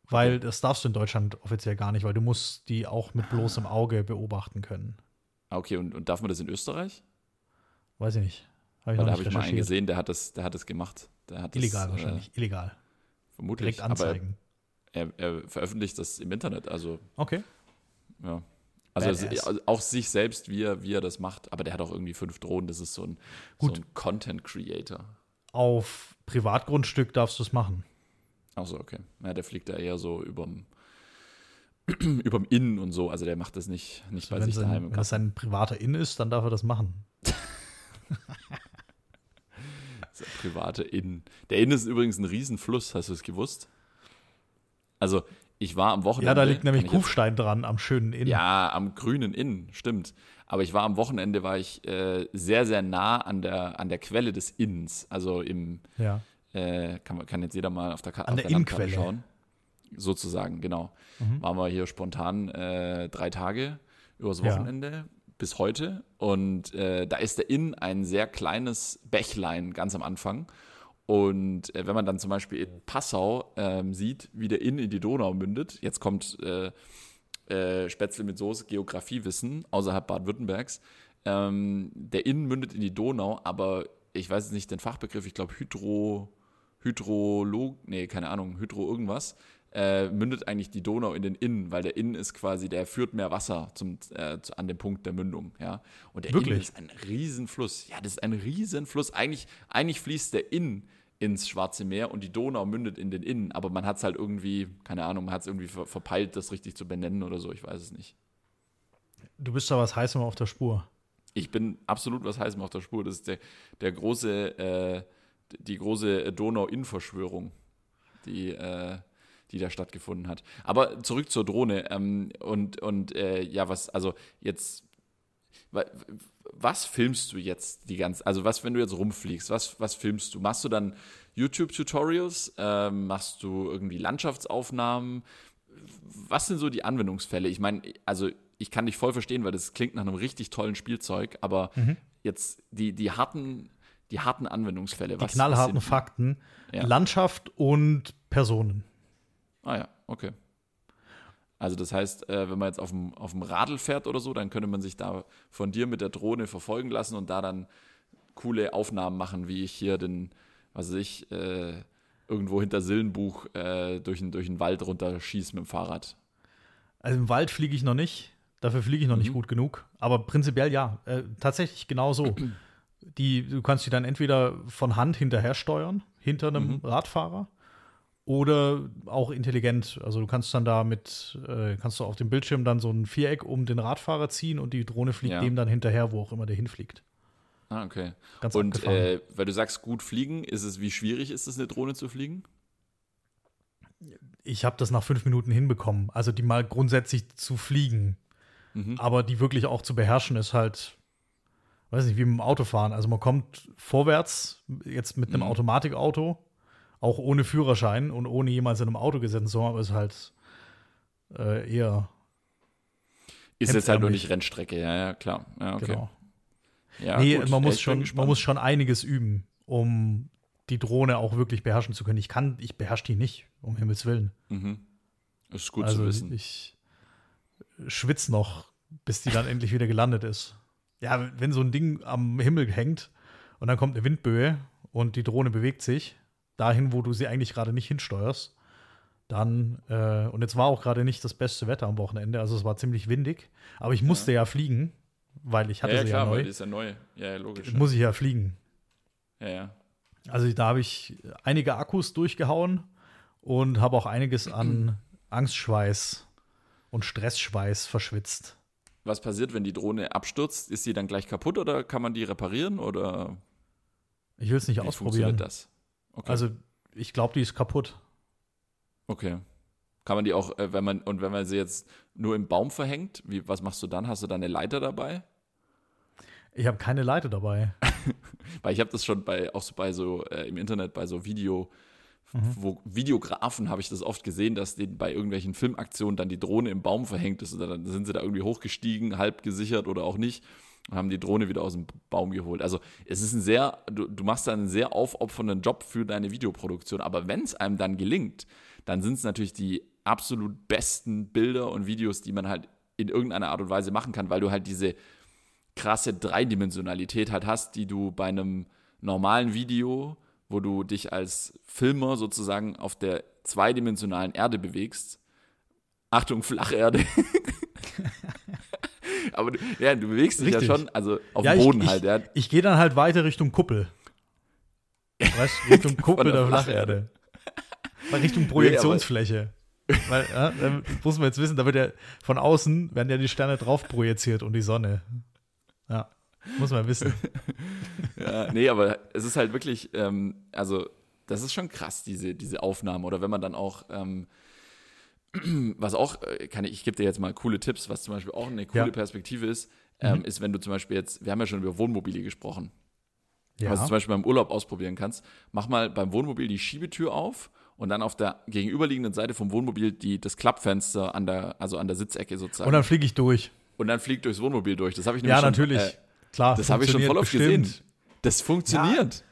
Weil das darfst du in Deutschland offiziell gar nicht, weil du musst die auch mit bloßem Auge beobachten können. Ah, okay, und, und darf man das in Österreich? Weiß ich nicht. Hab ich weil da habe ich mal einen gesehen, der hat das, der hat das gemacht. Der hat illegal das, wahrscheinlich, äh, illegal. Vermutlich. Direkt anzeigen. Er, er, veröffentlicht das im Internet, also. Okay. Ja. Also, also auch sich selbst, wie er, wie er das macht. Aber der hat auch irgendwie fünf Drohnen. Das ist so ein, so ein Content Creator. Auf Privatgrundstück darfst du es machen. Achso, okay. Ja, der fliegt da eher so überm, überm Innen und so. Also der macht das nicht, nicht also bei sich sein, daheim. Wenn das sein privater Inn ist, dann darf er das machen. der private Inn. Der Inn ist übrigens ein Riesenfluss, hast du es gewusst? Also ich war am Wochenende. Ja, da liegt nämlich ich jetzt- Kufstein dran am schönen Inn. Ja, am grünen Inn, stimmt. Aber ich war am Wochenende, war ich äh, sehr, sehr nah an der, an der Quelle des Inns. Also im, ja. äh, kann, kann jetzt jeder mal auf der, Ka An der Landkarte Innenquelle. schauen. Sozusagen, genau. Mhm. Waren wir hier spontan äh, drei Tage übers Ja. Bis heute. Und äh, da ist der Inn ein sehr kleines Bächlein ganz am Anfang. Und äh, wenn man dann zum Beispiel in Passau ähm, sieht, wie der Inn in die Donau mündet, jetzt kommt äh, äh, Spätzle mit Soße, Geografiewissen außerhalb Baden-Württembergs. Ähm, der Inn mündet in die Donau, aber ich weiß nicht den Fachbegriff, ich glaube Hydro, Hydrolog, nee, keine Ahnung, Hydro irgendwas, äh, mündet eigentlich die Donau in den Inn, weil der Inn ist quasi, der führt mehr Wasser zum, äh, zu, an dem Punkt der Mündung, ja. Und der Inn Wirklich? ist ein Riesenfluss. Ja, das ist ein Riesenfluss. Eigentlich, eigentlich fließt der Inn ins Schwarze Meer und die Donau mündet in den Inn, aber man hat es halt irgendwie, keine Ahnung, man hat es irgendwie ver verpeilt, das richtig zu benennen oder so, ich weiß es nicht. Du bist da was Heißem auf der Spur. Ich bin absolut was heißem auf der Spur. Das ist der, der große, äh, die große Donau-Inn-Verschwörung, die, äh, die da stattgefunden hat. Aber zurück zur Drohne. Ähm, und und äh, ja, was, also jetzt, wa- was filmst du jetzt die ganze, also was, wenn du jetzt rumfliegst, was, was filmst du? Machst du dann YouTube-Tutorials? Ähm, machst du irgendwie Landschaftsaufnahmen? was sind so die Anwendungsfälle? Ich meine, also ich kann dich voll verstehen, weil das klingt nach einem richtig tollen Spielzeug, aber Mhm. jetzt die, die harten, die harten Anwendungsfälle. Die was, knallharten was Fakten. Ja. Landschaft und Personen. Ah ja, okay. Also das heißt, äh, wenn man jetzt auf dem, auf dem Radl fährt oder so, dann könnte man sich da von dir mit der Drohne verfolgen lassen und da dann coole Aufnahmen machen, wie ich hier den, was weiß ich, äh, irgendwo hinter Sillenbuch äh, durch, den, durch den Wald runterschieße mit dem Fahrrad. Also im Wald fliege ich noch nicht. Dafür fliege ich noch nicht Mhm. gut genug. Aber prinzipiell ja. Äh, tatsächlich genau so. Die, du kannst die dann entweder von Hand hinterher steuern, hinter einem Mhm. Radfahrer, oder auch intelligent. Also du kannst dann da mit, äh, kannst du auf dem Bildschirm dann so ein Viereck um den Radfahrer ziehen und die Drohne fliegt Ja. dem dann hinterher, wo auch immer der hinfliegt. Ah, okay. Ganz Und äh, weil du sagst, gut fliegen, ist es, wie schwierig ist es, eine Drohne zu fliegen? ich habe das nach fünf Minuten hinbekommen. Also die mal grundsätzlich zu fliegen, Mhm. aber die wirklich auch zu beherrschen, ist halt, weiß nicht, wie mit dem Autofahren. Also man kommt vorwärts, jetzt mit einem Mhm. Automatikauto, auch ohne Führerschein und ohne jemals in einem Auto gesessen zu haben, aber ist halt äh, eher, Ist jetzt halt nur nicht Rennstrecke, ja, ja, klar. Ja, okay. genau. Ja, nee, gut. man muss, schon, man muss schon einiges üben, um die Drohne auch wirklich beherrschen zu können. Ich kann, ich beherrsche die nicht, um Himmels Willen. Mhm. Ist gut also zu wissen. ich schwitze noch, bis die dann endlich wieder gelandet ist. Ja, wenn so ein Ding am Himmel hängt und dann kommt eine Windböe und die Drohne bewegt sich dahin, wo du sie eigentlich gerade nicht hinsteuerst, dann, äh, und jetzt war auch gerade nicht das beste Wetter am Wochenende, also es war ziemlich windig, aber ich musste ja, fliegen, weil ich ja, hatte ja, sie klar, ja weil neu. die ist ja neu. Ja, ja logisch. Ja, Muss ich ja fliegen. ja. ja. Also da habe ich einige Akkus durchgehauen und habe auch einiges an Angstschweiß und Stressschweiß verschwitzt. Was passiert, wenn die Drohne abstürzt? Ist sie dann gleich kaputt oder kann man die reparieren oder Ich will es nicht wie ausprobieren. funktioniert das? Okay. Also ich glaube, die ist kaputt. okay. Kann man die auch, äh, wenn man, und wenn man sie jetzt nur im Baum verhängt, wie, was machst du dann? Hast du dann eine Leiter dabei? Ich habe keine Leiter dabei. Weil ich habe das schon bei, auch so bei so äh, im Internet, bei so Video, Mhm. wo Videografen habe ich das oft gesehen, dass denen bei irgendwelchen Filmaktionen dann die Drohne im Baum verhängt ist oder dann sind sie da irgendwie hochgestiegen, halb gesichert oder auch nicht und haben die Drohne wieder aus dem Baum geholt. Also es ist ein sehr, du, du machst da einen sehr aufopfernden Job für deine Videoproduktion, aber wenn es einem dann gelingt, dann sind es natürlich die absolut besten Bilder und Videos, die man halt in irgendeiner Art und Weise machen kann, weil du halt diese krasse Dreidimensionalität halt hast, die du bei einem normalen Video, wo du dich als Filmer sozusagen auf der zweidimensionalen Erde bewegst. Achtung, Flacherde. Aber du, ja, du bewegst dich Richtig. ja schon, also auf ja, dem Boden ich, halt. Ja. Ich, ich gehe dann halt weiter Richtung Kuppel. Weißt du, Richtung Kuppel der der Flacherde. Mal Richtung Projektionsfläche. Weil, ja, muss man jetzt wissen, da wird ja von außen werden ja die Sterne drauf projiziert und die Sonne. Ja, muss man wissen. Ja, nee, aber es ist halt wirklich, ähm, also das ist schon krass, diese, diese Aufnahme. Oder wenn man dann auch, ähm, was auch, äh, kann ich, ich gebe dir jetzt mal coole Tipps, was zum Beispiel auch eine coole Ja. Perspektive ist, ähm, Mhm. ist, wenn du zum Beispiel jetzt, wir haben ja schon über Wohnmobile gesprochen, Ja. was du zum Beispiel beim Urlaub ausprobieren kannst, mach mal beim Wohnmobil die Schiebetür auf und dann auf der gegenüberliegenden Seite vom Wohnmobil die, das Klappfenster an der, also an der Sitzecke sozusagen. Und dann fliege ich durch. und dann fliegt durchs Wohnmobil durch. Das habe ich nämlich Ja, schon, natürlich. Äh, Klar. das habe ich schon voll oft bestimmt. gesehen. Das funktioniert.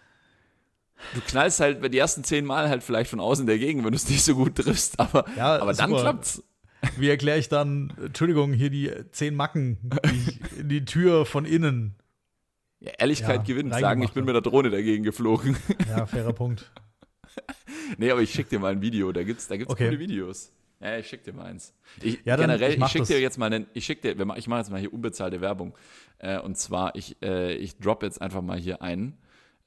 Du knallst halt bei die ersten zehn Mal halt vielleicht von außen dagegen, wenn du es nicht so gut triffst, aber, Ja, aber dann super. klappt's. Wie erkläre ich dann, Entschuldigung, hier die zehn Macken, die, in die Tür von innen. Ja, Ehrlichkeit Ja, gewinnt, sagen, ich bin mit der Drohne dagegen geflogen. Ja, fairer Punkt. nee, aber ich schick dir mal ein Video, da gibt's, da gibt's Okay. coole Videos. Ja, ich schick dir mal eins. Ich, Ja, dann- generell, ich ich, schick dir jetzt mal einen, ich schick dir, ich mache jetzt mal hier unbezahlte Werbung. Äh, und zwar, ich, äh, ich drop jetzt einfach mal hier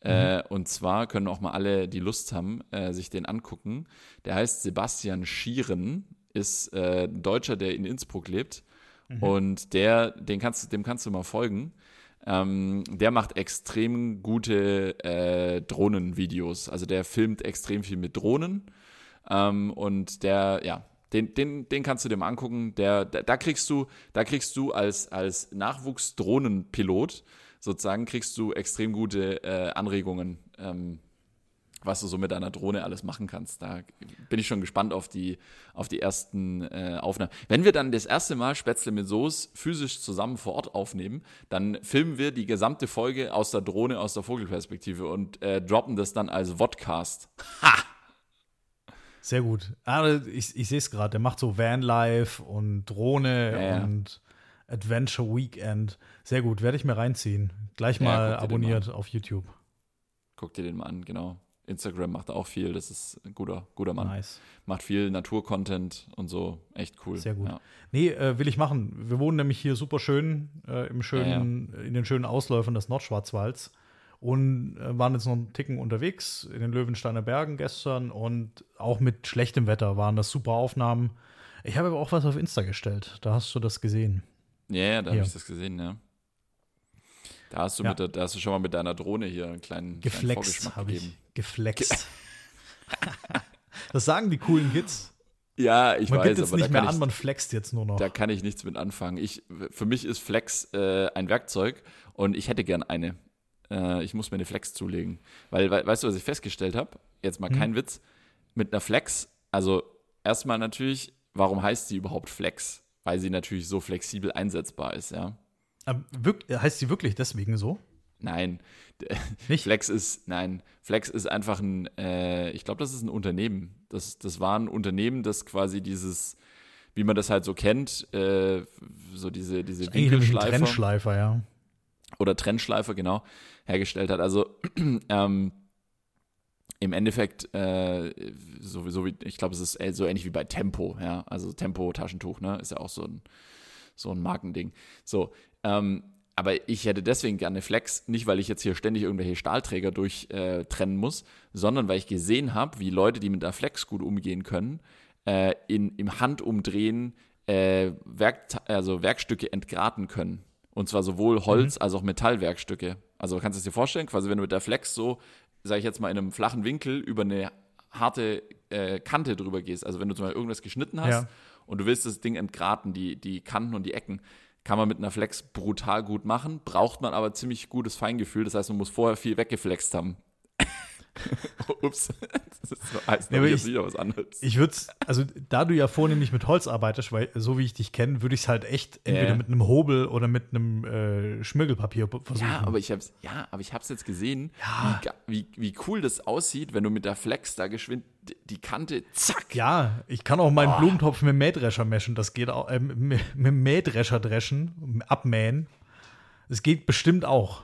Äh, und zwar können auch mal alle, die Lust haben, äh, sich den angucken. Der heißt Sebastian Schieren, ist äh, ein Deutscher, der in Innsbruck lebt. Und der, den kannst, dem kannst du mal folgen. Ähm, der macht extrem gute äh, Drohnenvideos. Also der filmt extrem viel mit Drohnen. Ähm, und der, ja, den, den, den kannst du dir mal angucken. Der, da, da kriegst du, da kriegst du als, als Nachwuchs-Drohnenpilot sozusagen kriegst du extrem gute äh, Anregungen, ähm, was du so mit deiner Drohne alles machen kannst. Da bin ich schon gespannt auf die, auf die ersten äh, Aufnahmen. Wenn wir dann das erste Mal Spätzle mit Soße physisch zusammen vor Ort aufnehmen, dann filmen wir die gesamte Folge aus der Drohne, aus der Vogelperspektive und äh, droppen das dann als Vodcast. Sehr gut. Ah, ich ich sehe es gerade. Der macht so Vanlife und Drohne Ja, ja. und Adventure Weekend. Sehr gut. Werde ich mir reinziehen. Gleich Ja, mal abonniert auf YouTube. Guck dir den mal an, genau. Instagram macht auch viel, das ist ein guter, guter Mann. Nice. Macht viel Naturcontent und so, echt cool. Sehr gut. Ja. Nee, äh, will ich machen. Wir wohnen nämlich hier super schön, äh, im schönen, in den schönen Ausläufern des Nordschwarzwalds und äh, waren jetzt noch einen Ticken unterwegs in den Löwensteiner Bergen gestern und auch mit schlechtem Wetter waren das super Aufnahmen. Ich habe aber auch was auf Insta gestellt. Da hast du das gesehen. Ja, ja, da habe ich das gesehen, ja. Da hast du Ja. mit da hast du schon mal mit deiner Drohne hier einen kleinen, kleinen Geflext Vorgeschmack habe ich. gegeben. Geflext. das sagen die coolen Kids. Ja, ich Man weiß, gibt jetzt aber nicht mehr kann, an, ich, man flext jetzt nur noch. da kann ich nichts mit anfangen. Ich, für mich ist Flex äh, ein Werkzeug und ich hätte gern eine. Äh, ich muss mir eine Flex zulegen. Weil, weil weißt du, was ich festgestellt habe? Jetzt mal Hm. kein Witz. Mit einer Flex, also erstmal natürlich, warum heißt sie überhaupt Flex? Weil sie natürlich so flexibel einsetzbar ist, ja. Heißt sie wirklich deswegen so? Nein, Nicht? Flex ist, nein, Flex ist einfach ein, äh, ich glaube, das ist ein Unternehmen. Das, das war ein Unternehmen, das quasi dieses, wie man das halt so kennt, äh, so diese, diese Winkelschleifer Trennschleifer, ja. oder Trennschleifer, genau, hergestellt hat. Also ähm, im Endeffekt, äh, sowieso wie, ich glaube, es ist äh, so ähnlich wie bei Tempo, ja. Also Tempo Taschentuch, ne, ist ja auch so ein, so ein Markending. So, ähm, aber ich hätte deswegen gerne Flex, nicht weil ich jetzt hier ständig irgendwelche Stahlträger durchtrennen äh, muss, sondern weil ich gesehen habe, wie Leute, die mit der Flex gut umgehen können, äh, in, im Handumdrehen äh, Werk, also Werkstücke entgraten können. Und zwar sowohl Holz als auch Metallwerkstücke. Also kannst du es dir vorstellen, quasi wenn du mit der Flex so, sage ich jetzt mal, in einem flachen Winkel über eine harte äh, Kante drüber gehst. Also wenn du zum Beispiel irgendwas geschnitten hast Ja. und du willst das Ding entgraten, die, die Kanten und die Ecken, kann man mit einer Flex brutal gut machen, braucht man aber ziemlich gutes Feingefühl. Das heißt, man muss vorher viel weggeflext haben. Ups, das ist so, aber jetzt ich- wieder was anderes. Ich würde also da du ja vornehmlich mit Holz arbeitest, weil so wie ich dich kenne, würde ich es halt echt entweder Ja. mit einem Hobel oder mit einem äh, Schmirgelpapier versuchen. Ja, aber ich hab's, ja, aber ich hab's jetzt gesehen, Ja. wie, wie, wie cool das aussieht, wenn du mit der Flex da geschwind die- Kante, zack. Ja, ich kann auch meinen Blumentopf mit dem Mähdrescher meschen. Das geht auch, äh, mit, mit dem Mähdrescher dreschen, abmähen. Es geht bestimmt auch.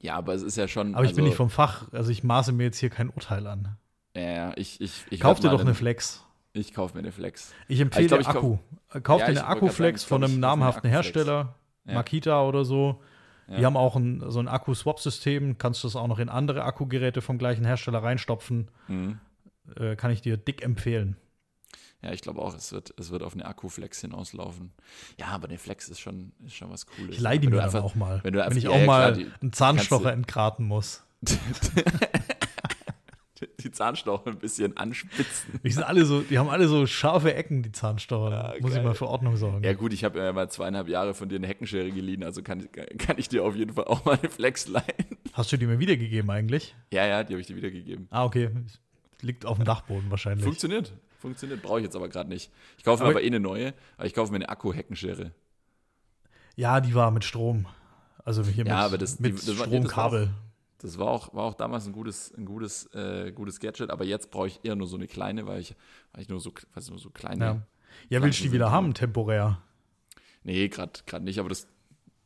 Ja, aber es ist ja schon. Aber ich bin also, nicht vom Fach. Also ich maße mir jetzt hier kein Urteil an. Ja, ich, ich, ich Kauf dir doch eine Flex. Ich kauf mir eine Flex. Ich empfehle ich glaub, Akku. Kauf Ja, dir eine Akkuflex von einem kauf namhaften. Hersteller, Ja. Makita oder so. Die Ja. haben auch ein, so ein Akku-Swap-System. Kannst du das auch noch in andere Akkugeräte vom gleichen Hersteller reinstopfen. Mhm. Äh, kann ich dir dick empfehlen. Ja, ich glaube auch, es wird, es wird auf eine Akkuflex hinauslaufen. Ja, aber eine Flex ist schon, ist schon was Cooles. Ich leih die Wenn mir einfach- auch mal. wenn du einfach- ich ja, auch mal klar, die einen Zahnstocher entgraten muss. die Zahnstocher ein bisschen anspitzen. Die sind alle so, die haben alle so scharfe Ecken, die Zahnstocher. Ja, Muss ich geil. mal für Ordnung sorgen. Ja gut, ich habe ja mal zweieinhalb Jahre von dir eine Heckenschere geliehen, also kann, kann ich dir auf jeden Fall auch mal eine Flex leihen. Hast du die mir wiedergegeben eigentlich? Ja, ja, die habe ich dir wiedergegeben. Ah, okay. Liegt auf dem Dachboden wahrscheinlich. Funktioniert. Funktioniert, brauche ich jetzt aber gerade nicht. Ich kaufe mir Aber- aber eh eine neue, aber ich kaufe mir eine Akku-Heckenschere. Ja, die war mit Strom. Also hier Ja, mit, aber das- mit die- das war- Stromkabel. Das war auch, war auch damals ein gutes, ein gutes, äh, gutes Gadget, aber jetzt brauche ich eher nur so eine kleine, weil ich, weil ich nur so, weiß nur so kleine. Ja, ja willst du die wieder haben, temporär? Nee, gerade nicht, aber das,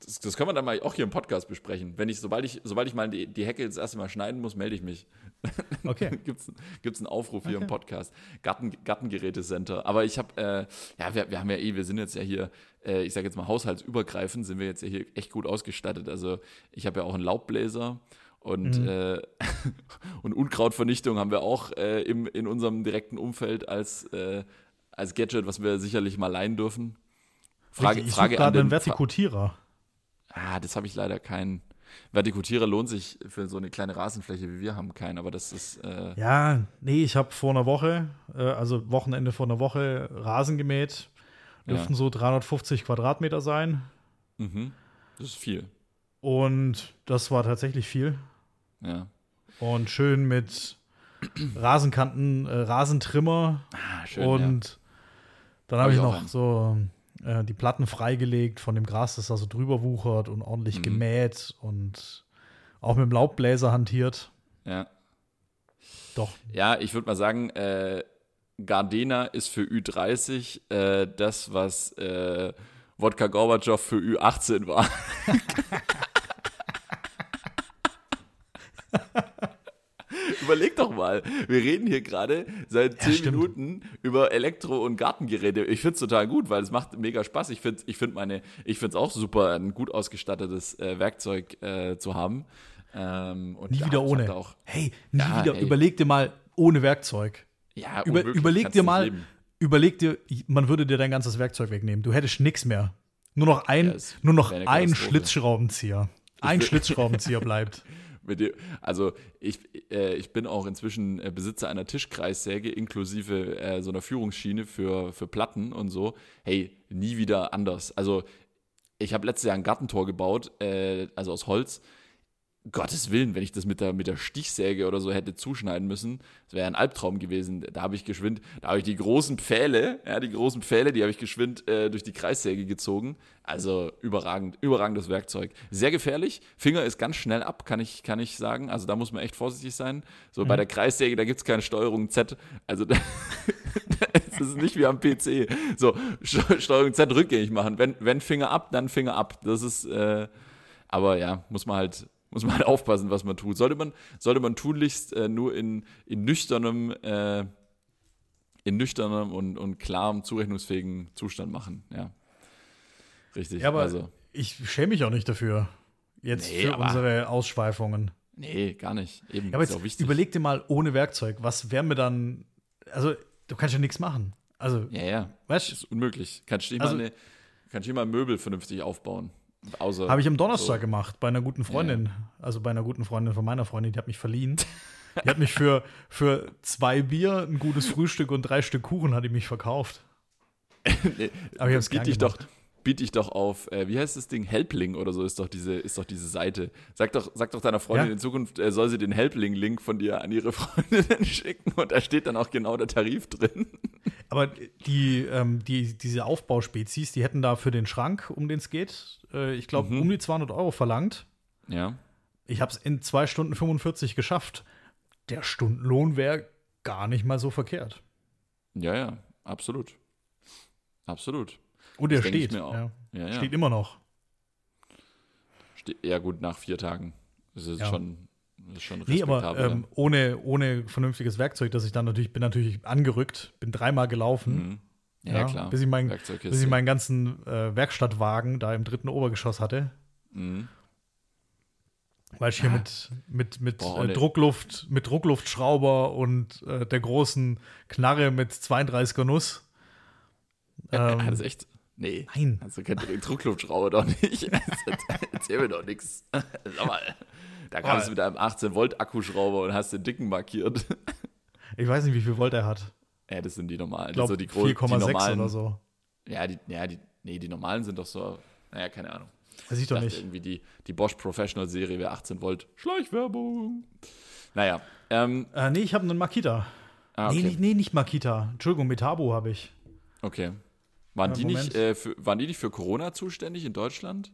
das, das können wir dann mal auch hier im Podcast besprechen. Wenn ich, sobald ich, sobald ich mal die, die Hecke das erste Mal schneiden muss, melde ich mich. Okay. gibt's, gibt's einen Aufruf hier Okay. im Podcast. Garten, Gartengerätecenter. Aber ich habe, äh, ja, wir, wir haben ja eh, wir sind jetzt ja hier, äh, ich sage jetzt mal haushaltsübergreifend, sind wir jetzt ja hier echt gut ausgestattet. Also ich habe ja auch einen Laubbläser und, Mhm. äh, und Unkrautvernichtung haben wir auch äh, im, in unserem direkten Umfeld als, äh, als Gadget, was wir sicherlich mal leihen dürfen. Frage, ich Frage einen den Fa- Vertikutierer. Ah, das habe ich leider keinen. Vertikutierer lohnt sich für so eine kleine Rasenfläche wie wir haben keinen, aber das ist äh, Ja, nee, ich habe vor einer Woche, äh, also Wochenende vor einer Woche, Rasen gemäht. Dürften Ja. so 350 Quadratmeter sein. mhm, das ist viel. Und das war tatsächlich viel. Ja. Und schön mit Rasenkanten, äh, Rasentrimmer. Ah, schön. und dann Hab habe ich ich noch einen. so äh, die Platten freigelegt von dem Gras, das da so drüber wuchert und ordentlich Mhm. gemäht und auch mit dem Laubbläser hantiert. ja. Doch. Ja, ich würde mal sagen, äh, Gardena ist für Ü30 äh, das, was äh, Wodka Gorbatschow für Ü18 war. Überleg doch mal, wir reden hier gerade seit zehn stimmt. Minuten über Elektro- und Gartengeräte. Ich finde es total gut, weil es macht mega Spaß. Ich finde ich find meine, ich finde es auch super, ein gut ausgestattetes äh, Werkzeug äh, zu haben. Ähm, Nie ja, wieder ohne. Auch, hey, nie Ja, wieder. ey. Überleg dir mal ohne Werkzeug. ja, Über, überleg dir mal, leben. überleg dir, man würde dir dein ganzes Werkzeug wegnehmen. Du hättest nichts mehr. Nur noch ein, Ja, nur noch ein. Schlitzschraubenzieher. Ein Schlitzschraubenzieher bleibt. Dem, also ich, äh, ich bin auch inzwischen äh, Besitzer einer Tischkreissäge inklusive äh, so einer Führungsschiene für, für Platten und so. Hey, nie wieder anders. Also ich habe letztes Jahr ein Gartentor gebaut, äh, also aus Holz. Gottes Willen, wenn ich das mit der, mit der Stichsäge oder so hätte zuschneiden müssen, das wäre ein Albtraum gewesen. Da habe ich geschwind, da habe ich die großen Pfähle, ja, die großen Pfähle, die habe ich geschwind äh, durch die Kreissäge gezogen. Also überragend, überragendes Werkzeug. Sehr gefährlich. Finger ist ganz schnell ab, kann ich, kann ich sagen. Also da muss man echt vorsichtig sein. So bei der Kreissäge, da gibt es keine Steuerung Z. Also da, das ist nicht wie am PC. So, St- Steuerung Z rückgängig machen. Wenn, wenn Finger ab, dann Finger ab. Das ist, äh, aber ja, muss man halt, muss man halt aufpassen, was man tut. Sollte man, sollte man tunlichst äh, nur in, in nüchternem, äh, in nüchternem und, und klarem, zurechnungsfähigen Zustand machen. Ja. Richtig. Ja, aber also, ich schäme mich auch nicht dafür. Jetzt Nee, für unsere Ausschweifungen. nee, gar nicht. Eben, Ja, aber ist auch wichtig. überleg dir mal ohne Werkzeug, was wäre mir dann. Also, du kannst ja nichts machen. Also, ja, ja. weißt Das ist unmöglich. Kannst du nicht Also- mal, eine, kannst du nicht mal Möbel vernünftig aufbauen. Außer, Habe ich am Donnerstag so. gemacht bei einer guten Freundin. Also bei einer guten Freundin von meiner Freundin, die hat mich verliehen. Die hat mich für, für zwei Bier, ein gutes Frühstück und drei Stück Kuchen hat die mich verkauft. Nee, Aber ich hab's gern dich doch, gemacht. biet dich doch auf, äh, wie heißt das Ding? Helpling oder so ist doch diese, ist doch diese Seite. Sag doch, sag doch deiner Freundin Ja. in Zukunft, äh, soll sie den Helpling-Link von dir an ihre Freundinnen schicken und da steht dann auch genau der Tarif drin. Aber die, ähm, die, diese Aufbauspezies, die hätten da für den Schrank, um den es geht, äh, ich glaube, Mhm. um die 200 Euro verlangt. Ja. Ich habe es in 2 Stunden 45 geschafft. Der Stundenlohn wäre gar nicht mal so verkehrt. Ja, ja, absolut. Absolut. Und er steht. mir auch. Ja. Ja, ja. Steht immer noch. Ste ja, gut, nach vier Tagen. Das ist Ja. schon, das ist schon Nee, aber respektabel. ähm, ohne, ohne vernünftiges Werkzeug, dass ich dann natürlich, bin natürlich angerückt, bin dreimal gelaufen, Mhm. ja, klar. bis ich, mein, bis ich meinen ganzen äh, Werkstattwagen da im dritten Obergeschoss hatte. Mhm. Weil ich hier Ja. mit, mit, mit, Boah, äh. Druckluft, mit Druckluftschrauber und äh, der großen Knarre mit 32er Nuss. Ja, Ähm, das ist echt. Nee. nein. Also kennt ihr den Druckluftschrauber doch nicht. Erzähl mir doch nichts. Sag mal. Da kamst du mit einem 18-Volt-Akkuschrauber und hast den dicken markiert. Ich weiß nicht, wie viel Volt er hat. Ja, das sind die normalen. Ich glaube, die, so 4,6 oder so. Ja, die, ja die, nee, die normalen sind doch so, naja, keine Ahnung. Weiß ich doch nicht. Irgendwie die, die Bosch Professional Serie wäre 18 Volt. Schleichwerbung. Naja. Ähm, äh, nee, ich habe einen Makita. Ah, okay. nee, nee, nee, nicht Makita. Entschuldigung, Metabo habe ich. Okay. Waren, ja, die nicht, äh, für, waren die nicht für Corona zuständig in Deutschland?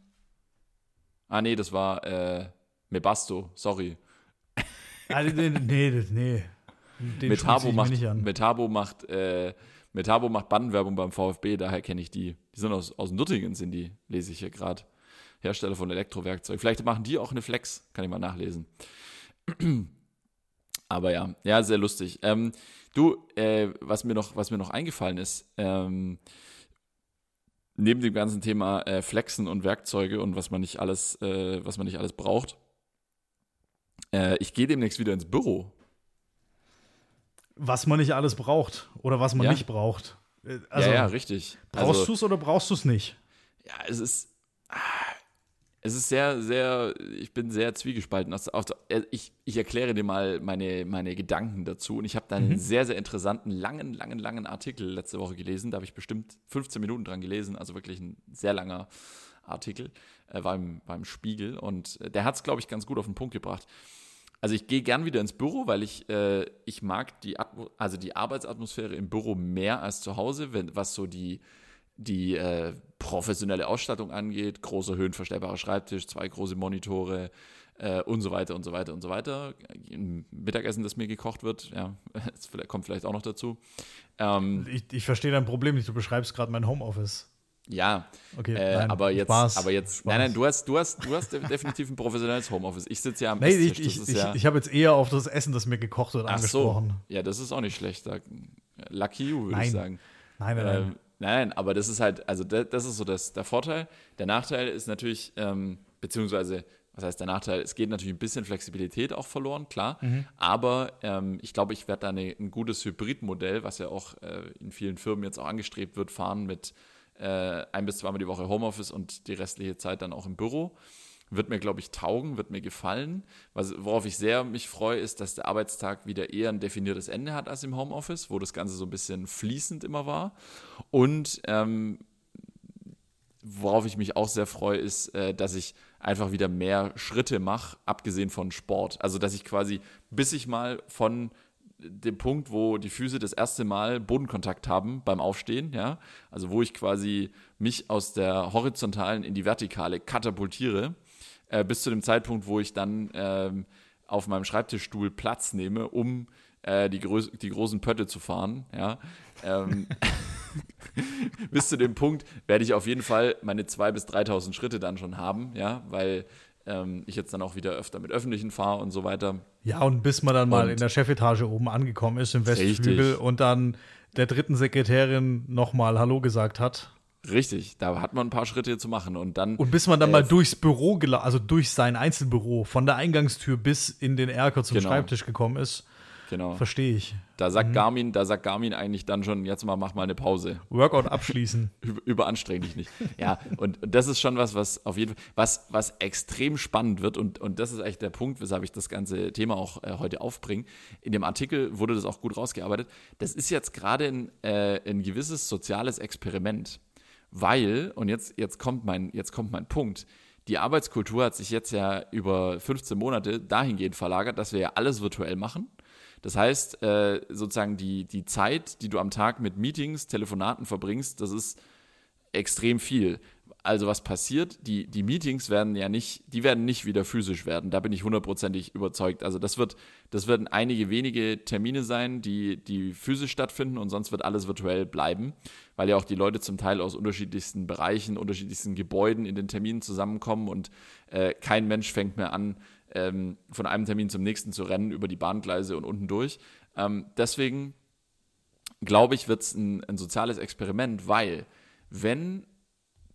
Ah, nee, das war äh, Mebasto, sorry. Ah, nee, nee, nee. Den Metabo macht, Metabo macht, äh, Metabo macht Bandenwerbung beim VfB, daher kenne ich die. Die sind aus, aus Nürtingen, sind die, lese ich hier gerade. Hersteller von Elektrowerkzeug. Vielleicht machen die auch eine Flex, kann ich mal nachlesen. Aber ja, ja, sehr lustig. Ähm, du, äh, was, mir noch, was mir noch eingefallen ist, ähm, neben dem ganzen Thema äh, Flexen und Werkzeuge und was man nicht alles, äh, was man nicht alles braucht, äh, ich gehe demnächst wieder ins Büro was man nicht alles braucht oder was man ja. nicht braucht. Also, ja, ja, richtig. Brauchst also, du es oder brauchst du es nicht? Ja, es ist. Es ist sehr, sehr, ich bin sehr zwiegespalten. Ich, ich erkläre dir mal meine, meine Gedanken dazu. Und ich habe da einen mhm. sehr, sehr interessanten, langen, langen, langen Artikel letzte Woche gelesen. Da habe ich bestimmt 15 Minuten dran gelesen. Also wirklich ein sehr langer Artikel. Äh, war, im, war im Spiegel. Und der hat es, glaube ich, ganz gut auf den Punkt gebracht. Also ich gehe gern wieder ins Büro, weil ich, äh, ich mag die, Atmo also die Arbeitsatmosphäre im Büro mehr als zu Hause, wenn, was so die, die äh, professionelle Ausstattung angeht. Großer höhenverstellbarer Schreibtisch, zwei große Monitore äh, und so weiter und so weiter und so weiter. Ein Mittagessen, das mir gekocht wird, ja, das kommt vielleicht auch noch dazu. Ähm, ich, ich verstehe dein Problem nicht, du beschreibst gerade mein Homeoffice. Ja, okay, äh, nein, aber jetzt, Spaß, aber jetzt, Spaß. nein, nein, du hast, du hast, du hast definitiv ein professionelles Homeoffice. Ich sitze ja am nee, Ich, ich, ich, ja ich habe jetzt eher auf das Essen, das mir gekocht wird, Ach angesprochen. So. Ja, das ist auch nicht schlecht. Da, lucky you, würde ich sagen. Nein, nein, nein. Ähm, nein, aber das ist halt, also das, das ist so das, der Vorteil. Der Nachteil ist natürlich, ähm, beziehungsweise, was heißt der Nachteil? Es geht natürlich ein bisschen Flexibilität auch verloren, klar. Mhm. Aber ähm, ich glaube, ich werde da eine, ein gutes Hybridmodell, was ja auch äh, in vielen Firmen jetzt auch angestrebt wird, fahren mit äh, ein bis zweimal die Woche Homeoffice und die restliche Zeit dann auch im Büro. Wird mir, glaube ich, taugen, wird mir gefallen. Was, worauf ich sehr mich freue, ist, dass der Arbeitstag wieder eher ein definiertes Ende hat als im Homeoffice, wo das Ganze so ein bisschen fließend immer war. Und ähm, worauf ich mich auch sehr freue, ist, äh, dass ich einfach wieder mehr Schritte mache, abgesehen von Sport. Also, dass ich quasi, bis ich mal von dem Punkt, wo die Füße das erste Mal Bodenkontakt haben beim Aufstehen, ja, also wo ich quasi mich aus der horizontalen in die vertikale katapultiere, äh, bis zu dem Zeitpunkt, wo ich dann ähm, auf meinem Schreibtischstuhl Platz nehme, um äh, die, die großen Pötte zu fahren, ja. Ähm, bis zu dem Punkt werde ich auf jeden Fall meine 2.000 bis 3.000 Schritte dann schon haben, ja, weil ähm, ich jetzt dann auch wieder öfter mit Öffentlichen fahre und so weiter. Ja, und bis man dann mal und in der Chefetage oben angekommen ist im Westflügel richtig. und dann der dritten Sekretärin nochmal Hallo gesagt hat. Richtig, da hat man ein paar Schritte zu machen und dann. Und bis man dann äh, mal durchs Büro, also durch sein Einzelbüro, von der Eingangstür bis in den Erker zum genau. Schreibtisch gekommen ist, Genau. Verstehe ich. Da sagt mhm. Garmin, da sagt Garmin eigentlich dann schon, jetzt mal mach mal eine Pause. Workout abschließen. Über, überanstreng dich nicht. ja, und, und das ist schon was, was auf jeden Fall, was, was extrem spannend wird und, und das ist eigentlich der Punkt, weshalb ich das ganze Thema auch äh, heute aufbringe. In dem Artikel wurde das auch gut rausgearbeitet. Das ist jetzt gerade ein, äh, ein gewisses soziales Experiment, weil, und jetzt, jetzt, kommt mein, jetzt kommt mein Punkt, die Arbeitskultur hat sich jetzt ja über 15 Monate dahingehend verlagert, dass wir ja alles virtuell machen das heißt, äh, sozusagen die, die Zeit, die du am Tag mit Meetings, Telefonaten verbringst, das ist extrem viel. Also was passiert? Die, die Meetings werden ja nicht, die werden nicht wieder physisch werden. Da bin ich hundertprozentig überzeugt. Also das wird, das werden einige wenige Termine sein, die, die physisch stattfinden und sonst wird alles virtuell bleiben, weil ja auch die Leute zum Teil aus unterschiedlichsten Bereichen, unterschiedlichsten Gebäuden in den Terminen zusammenkommen und äh, kein Mensch fängt mehr an, ähm, von einem Termin zum nächsten zu rennen über die Bahngleise und unten durch. Ähm, deswegen glaube ich, wird es ein, ein soziales Experiment, weil wenn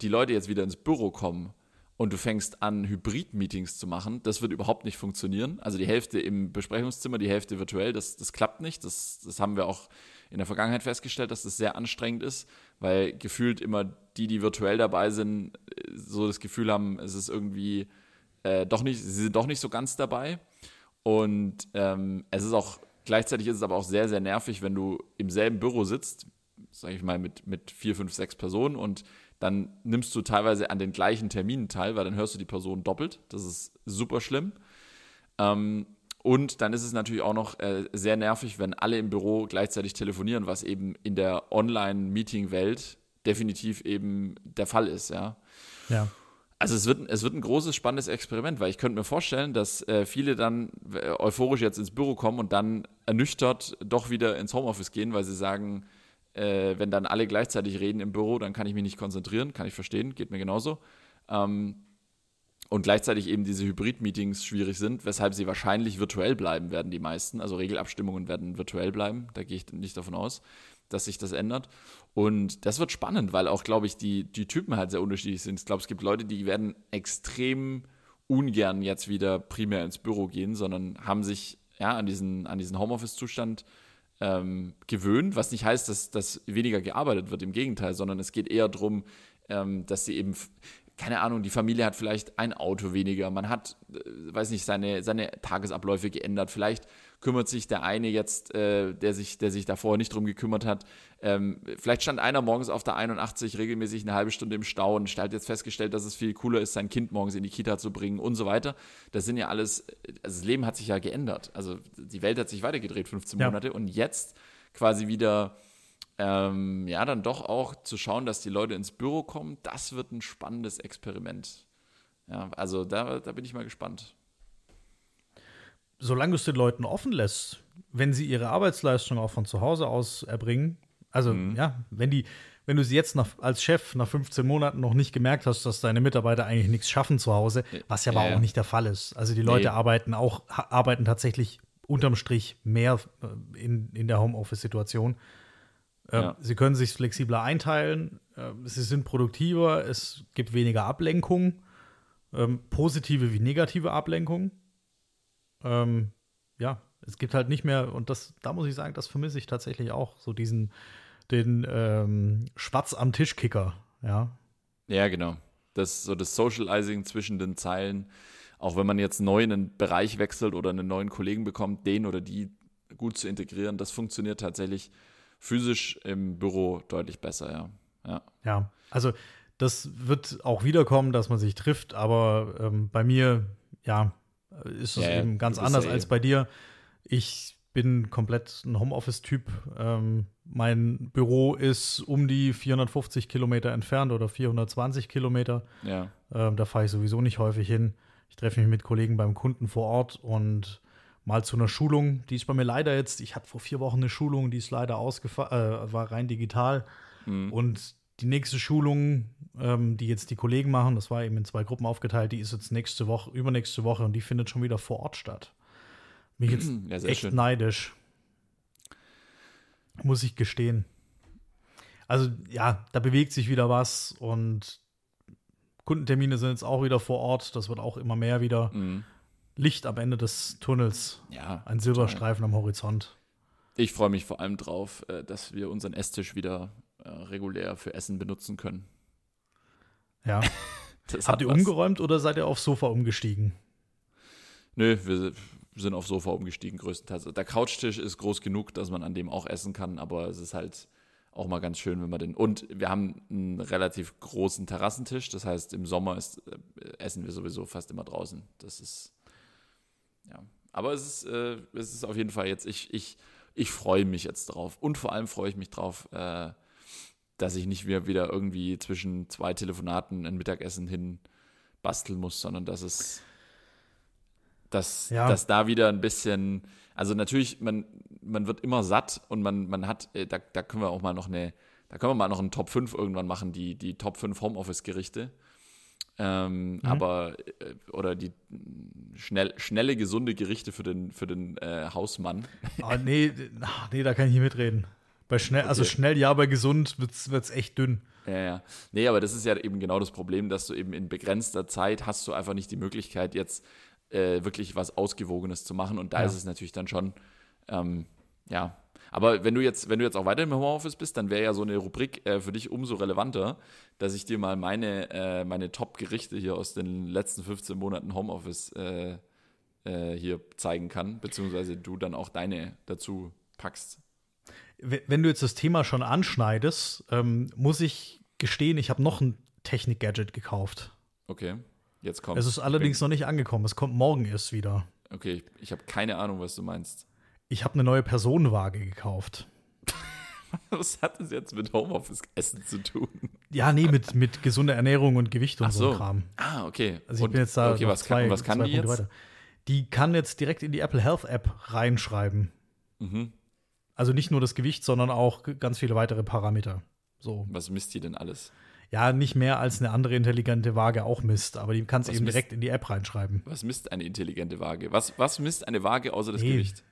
die Leute jetzt wieder ins Büro kommen und du fängst an, Hybrid-Meetings zu machen, das wird überhaupt nicht funktionieren. Also die Hälfte im Besprechungszimmer, die Hälfte virtuell, das, das klappt nicht. Das, das haben wir auch in der Vergangenheit festgestellt, dass das sehr anstrengend ist, weil gefühlt immer die, die virtuell dabei sind, so das Gefühl haben, es ist irgendwie äh, doch nicht, sie sind doch nicht so ganz dabei. Und ähm, es ist auch, gleichzeitig ist es aber auch sehr, sehr nervig, wenn du im selben Büro sitzt, sage ich mal, mit, mit vier, fünf, sechs Personen und dann nimmst du teilweise an den gleichen Terminen teil, weil dann hörst du die Person doppelt. Das ist super schlimm. Ähm, und dann ist es natürlich auch noch äh, sehr nervig, wenn alle im Büro gleichzeitig telefonieren, was eben in der Online-Meeting-Welt definitiv eben der Fall ist, ja. Ja. Also es wird, es wird ein großes, spannendes Experiment, weil ich könnte mir vorstellen, dass äh, viele dann äh, euphorisch jetzt ins Büro kommen und dann ernüchtert doch wieder ins Homeoffice gehen, weil sie sagen, äh, wenn dann alle gleichzeitig reden im Büro, dann kann ich mich nicht konzentrieren, kann ich verstehen, geht mir genauso. Ähm, und gleichzeitig eben diese Hybrid-Meetings schwierig sind, weshalb sie wahrscheinlich virtuell bleiben werden, die meisten. Also Regelabstimmungen werden virtuell bleiben, da gehe ich nicht davon aus, dass sich das ändert. Und das wird spannend, weil auch, glaube ich, die, die Typen halt sehr unterschiedlich sind. Ich glaube, es gibt Leute, die werden extrem ungern jetzt wieder primär ins Büro gehen, sondern haben sich ja, an diesen, an diesen Homeoffice-Zustand ähm, gewöhnt, was nicht heißt, dass, dass weniger gearbeitet wird, im Gegenteil, sondern es geht eher darum, ähm, dass sie eben keine Ahnung, die Familie hat vielleicht ein Auto weniger, man hat, äh, weiß nicht, seine, seine Tagesabläufe geändert. Vielleicht kümmert sich der eine jetzt, äh, der, sich, der sich davor nicht drum gekümmert hat. Ähm, vielleicht stand einer morgens auf der 81 regelmäßig eine halbe Stunde im Stau und hat jetzt festgestellt, dass es viel cooler ist, sein Kind morgens in die Kita zu bringen und so weiter. Das sind ja alles, also das Leben hat sich ja geändert. Also die Welt hat sich weitergedreht, 15 ja. Monate und jetzt quasi wieder ähm, ja, dann doch auch zu schauen, dass die Leute ins Büro kommen, das wird ein spannendes Experiment. Ja, also da, da bin ich mal gespannt. Solange du es den Leuten offen lässt, wenn sie ihre Arbeitsleistung auch von zu Hause aus erbringen, also mhm. ja, wenn die, wenn du sie jetzt nach, als Chef nach 15 Monaten noch nicht gemerkt hast, dass deine Mitarbeiter eigentlich nichts schaffen zu Hause, was ja, aber auch nicht der Fall ist. Also die Leute nee. arbeiten auch, arbeiten tatsächlich unterm Strich mehr äh, in, in der Homeoffice-Situation. Ähm, ja. Sie können sich flexibler einteilen, ähm, sie sind produktiver, es gibt weniger Ablenkung, ähm, positive wie negative Ablenkung. Ja, es gibt halt nicht mehr, und das, da muss ich sagen, das vermisse ich tatsächlich auch, so diesen, den ähm, Schwarz am Tisch-Kicker, ja. Ja, genau. Das so das Socializing zwischen den Zeilen, auch wenn man jetzt neu in einen Bereich wechselt oder einen neuen Kollegen bekommt, den oder die gut zu integrieren, das funktioniert tatsächlich physisch im Büro deutlich besser, ja. Ja, ja also das wird auch wiederkommen, dass man sich trifft, aber ähm, bei mir, ja, ist es ja, eben ganz anders als bei dir. Ich bin komplett ein Homeoffice-Typ. Ähm, mein Büro ist um die 450 Kilometer entfernt oder 420 Kilometer. Ja. Ähm, da fahre ich sowieso nicht häufig hin. Ich treffe mich mit Kollegen beim Kunden vor Ort und mal zu einer Schulung. Die ist bei mir leider jetzt, ich hatte vor vier Wochen eine Schulung, die ist leider ausgefallen, äh, war rein digital. Mhm. Und die nächste Schulung, ähm, die jetzt die Kollegen machen, das war eben in zwei Gruppen aufgeteilt, die ist jetzt nächste Woche, übernächste Woche und die findet schon wieder vor Ort statt. Mich jetzt ja, echt schön. neidisch. Muss ich gestehen. Also ja, da bewegt sich wieder was und Kundentermine sind jetzt auch wieder vor Ort. Das wird auch immer mehr wieder. Mhm. Licht am Ende des Tunnels. Ja. Ein Silberstreifen total. am Horizont. Ich freue mich vor allem drauf, äh, dass wir unseren Esstisch wieder äh, regulär für Essen benutzen können. Ja. Habt ihr was. umgeräumt oder seid ihr aufs Sofa umgestiegen? Nö, wir sind aufs Sofa umgestiegen größtenteils. Der Couchtisch ist groß genug, dass man an dem auch essen kann, aber es ist halt auch mal ganz schön, wenn man den. Und wir haben einen relativ großen Terrassentisch, das heißt, im Sommer ist, äh, essen wir sowieso fast immer draußen. Das ist ja. Aber es ist, äh, es ist auf jeden Fall jetzt, ich, ich, ich freue mich jetzt drauf. Und vor allem freue ich mich drauf, äh, dass ich nicht mehr wieder irgendwie zwischen zwei Telefonaten ein Mittagessen hin basteln muss, sondern dass es, dass, ja. dass da wieder ein bisschen, also natürlich, man, man wird immer satt und man, man hat, äh, da, da können wir auch mal noch eine, da können wir mal noch einen Top 5 irgendwann machen, die, die Top 5 Homeoffice-Gerichte. Ähm, mhm. Aber, äh, oder die schnell, schnelle, gesunde Gerichte für den, für den äh, Hausmann. Oh, nee, nee, da kann ich nicht mitreden. Bei schnell, also okay. also schnell ja, bei gesund wird es echt dünn. Ja, ja. Nee, aber das ist ja eben genau das Problem, dass du eben in begrenzter Zeit hast du einfach nicht die Möglichkeit, jetzt äh, wirklich was Ausgewogenes zu machen. Und da ja. ist es natürlich dann schon, ähm, Ja. Aber wenn du jetzt, wenn du jetzt auch weiter im Homeoffice bist, dann wäre ja so eine Rubrik äh, für dich umso relevanter, dass ich dir mal meine, äh, meine Top-Gerichte hier aus den letzten 15 Monaten Homeoffice äh, äh, hier zeigen kann, beziehungsweise du dann auch deine dazu packst. Wenn du jetzt das Thema schon anschneidest, ähm, muss ich gestehen, ich habe noch ein Technik-Gadget gekauft. Okay, jetzt kommt. Es ist allerdings noch nicht angekommen. Es kommt morgen erst wieder. Okay, ich, ich habe keine Ahnung, was du meinst. Ich habe eine neue Personenwaage gekauft. Was hat das jetzt mit Homeoffice-Essen zu tun? Ja, nee, mit, mit gesunder Ernährung und Gewicht und Ach so so. Kram. Ah, okay. Also ich Und- bin jetzt da okay, was zwei, kann, was kann zwei die Punkte jetzt? weiter. Die kann jetzt direkt in die Apple Health App reinschreiben. Mhm. Also nicht nur das Gewicht, sondern auch ganz viele weitere Parameter. So. Was misst die denn alles? Ja, nicht mehr als eine andere intelligente Waage auch misst, aber die kannst Was eben misst- direkt in die App reinschreiben. Was misst eine intelligente Waage? Was, was misst eine Waage außer das Nee. Gewicht?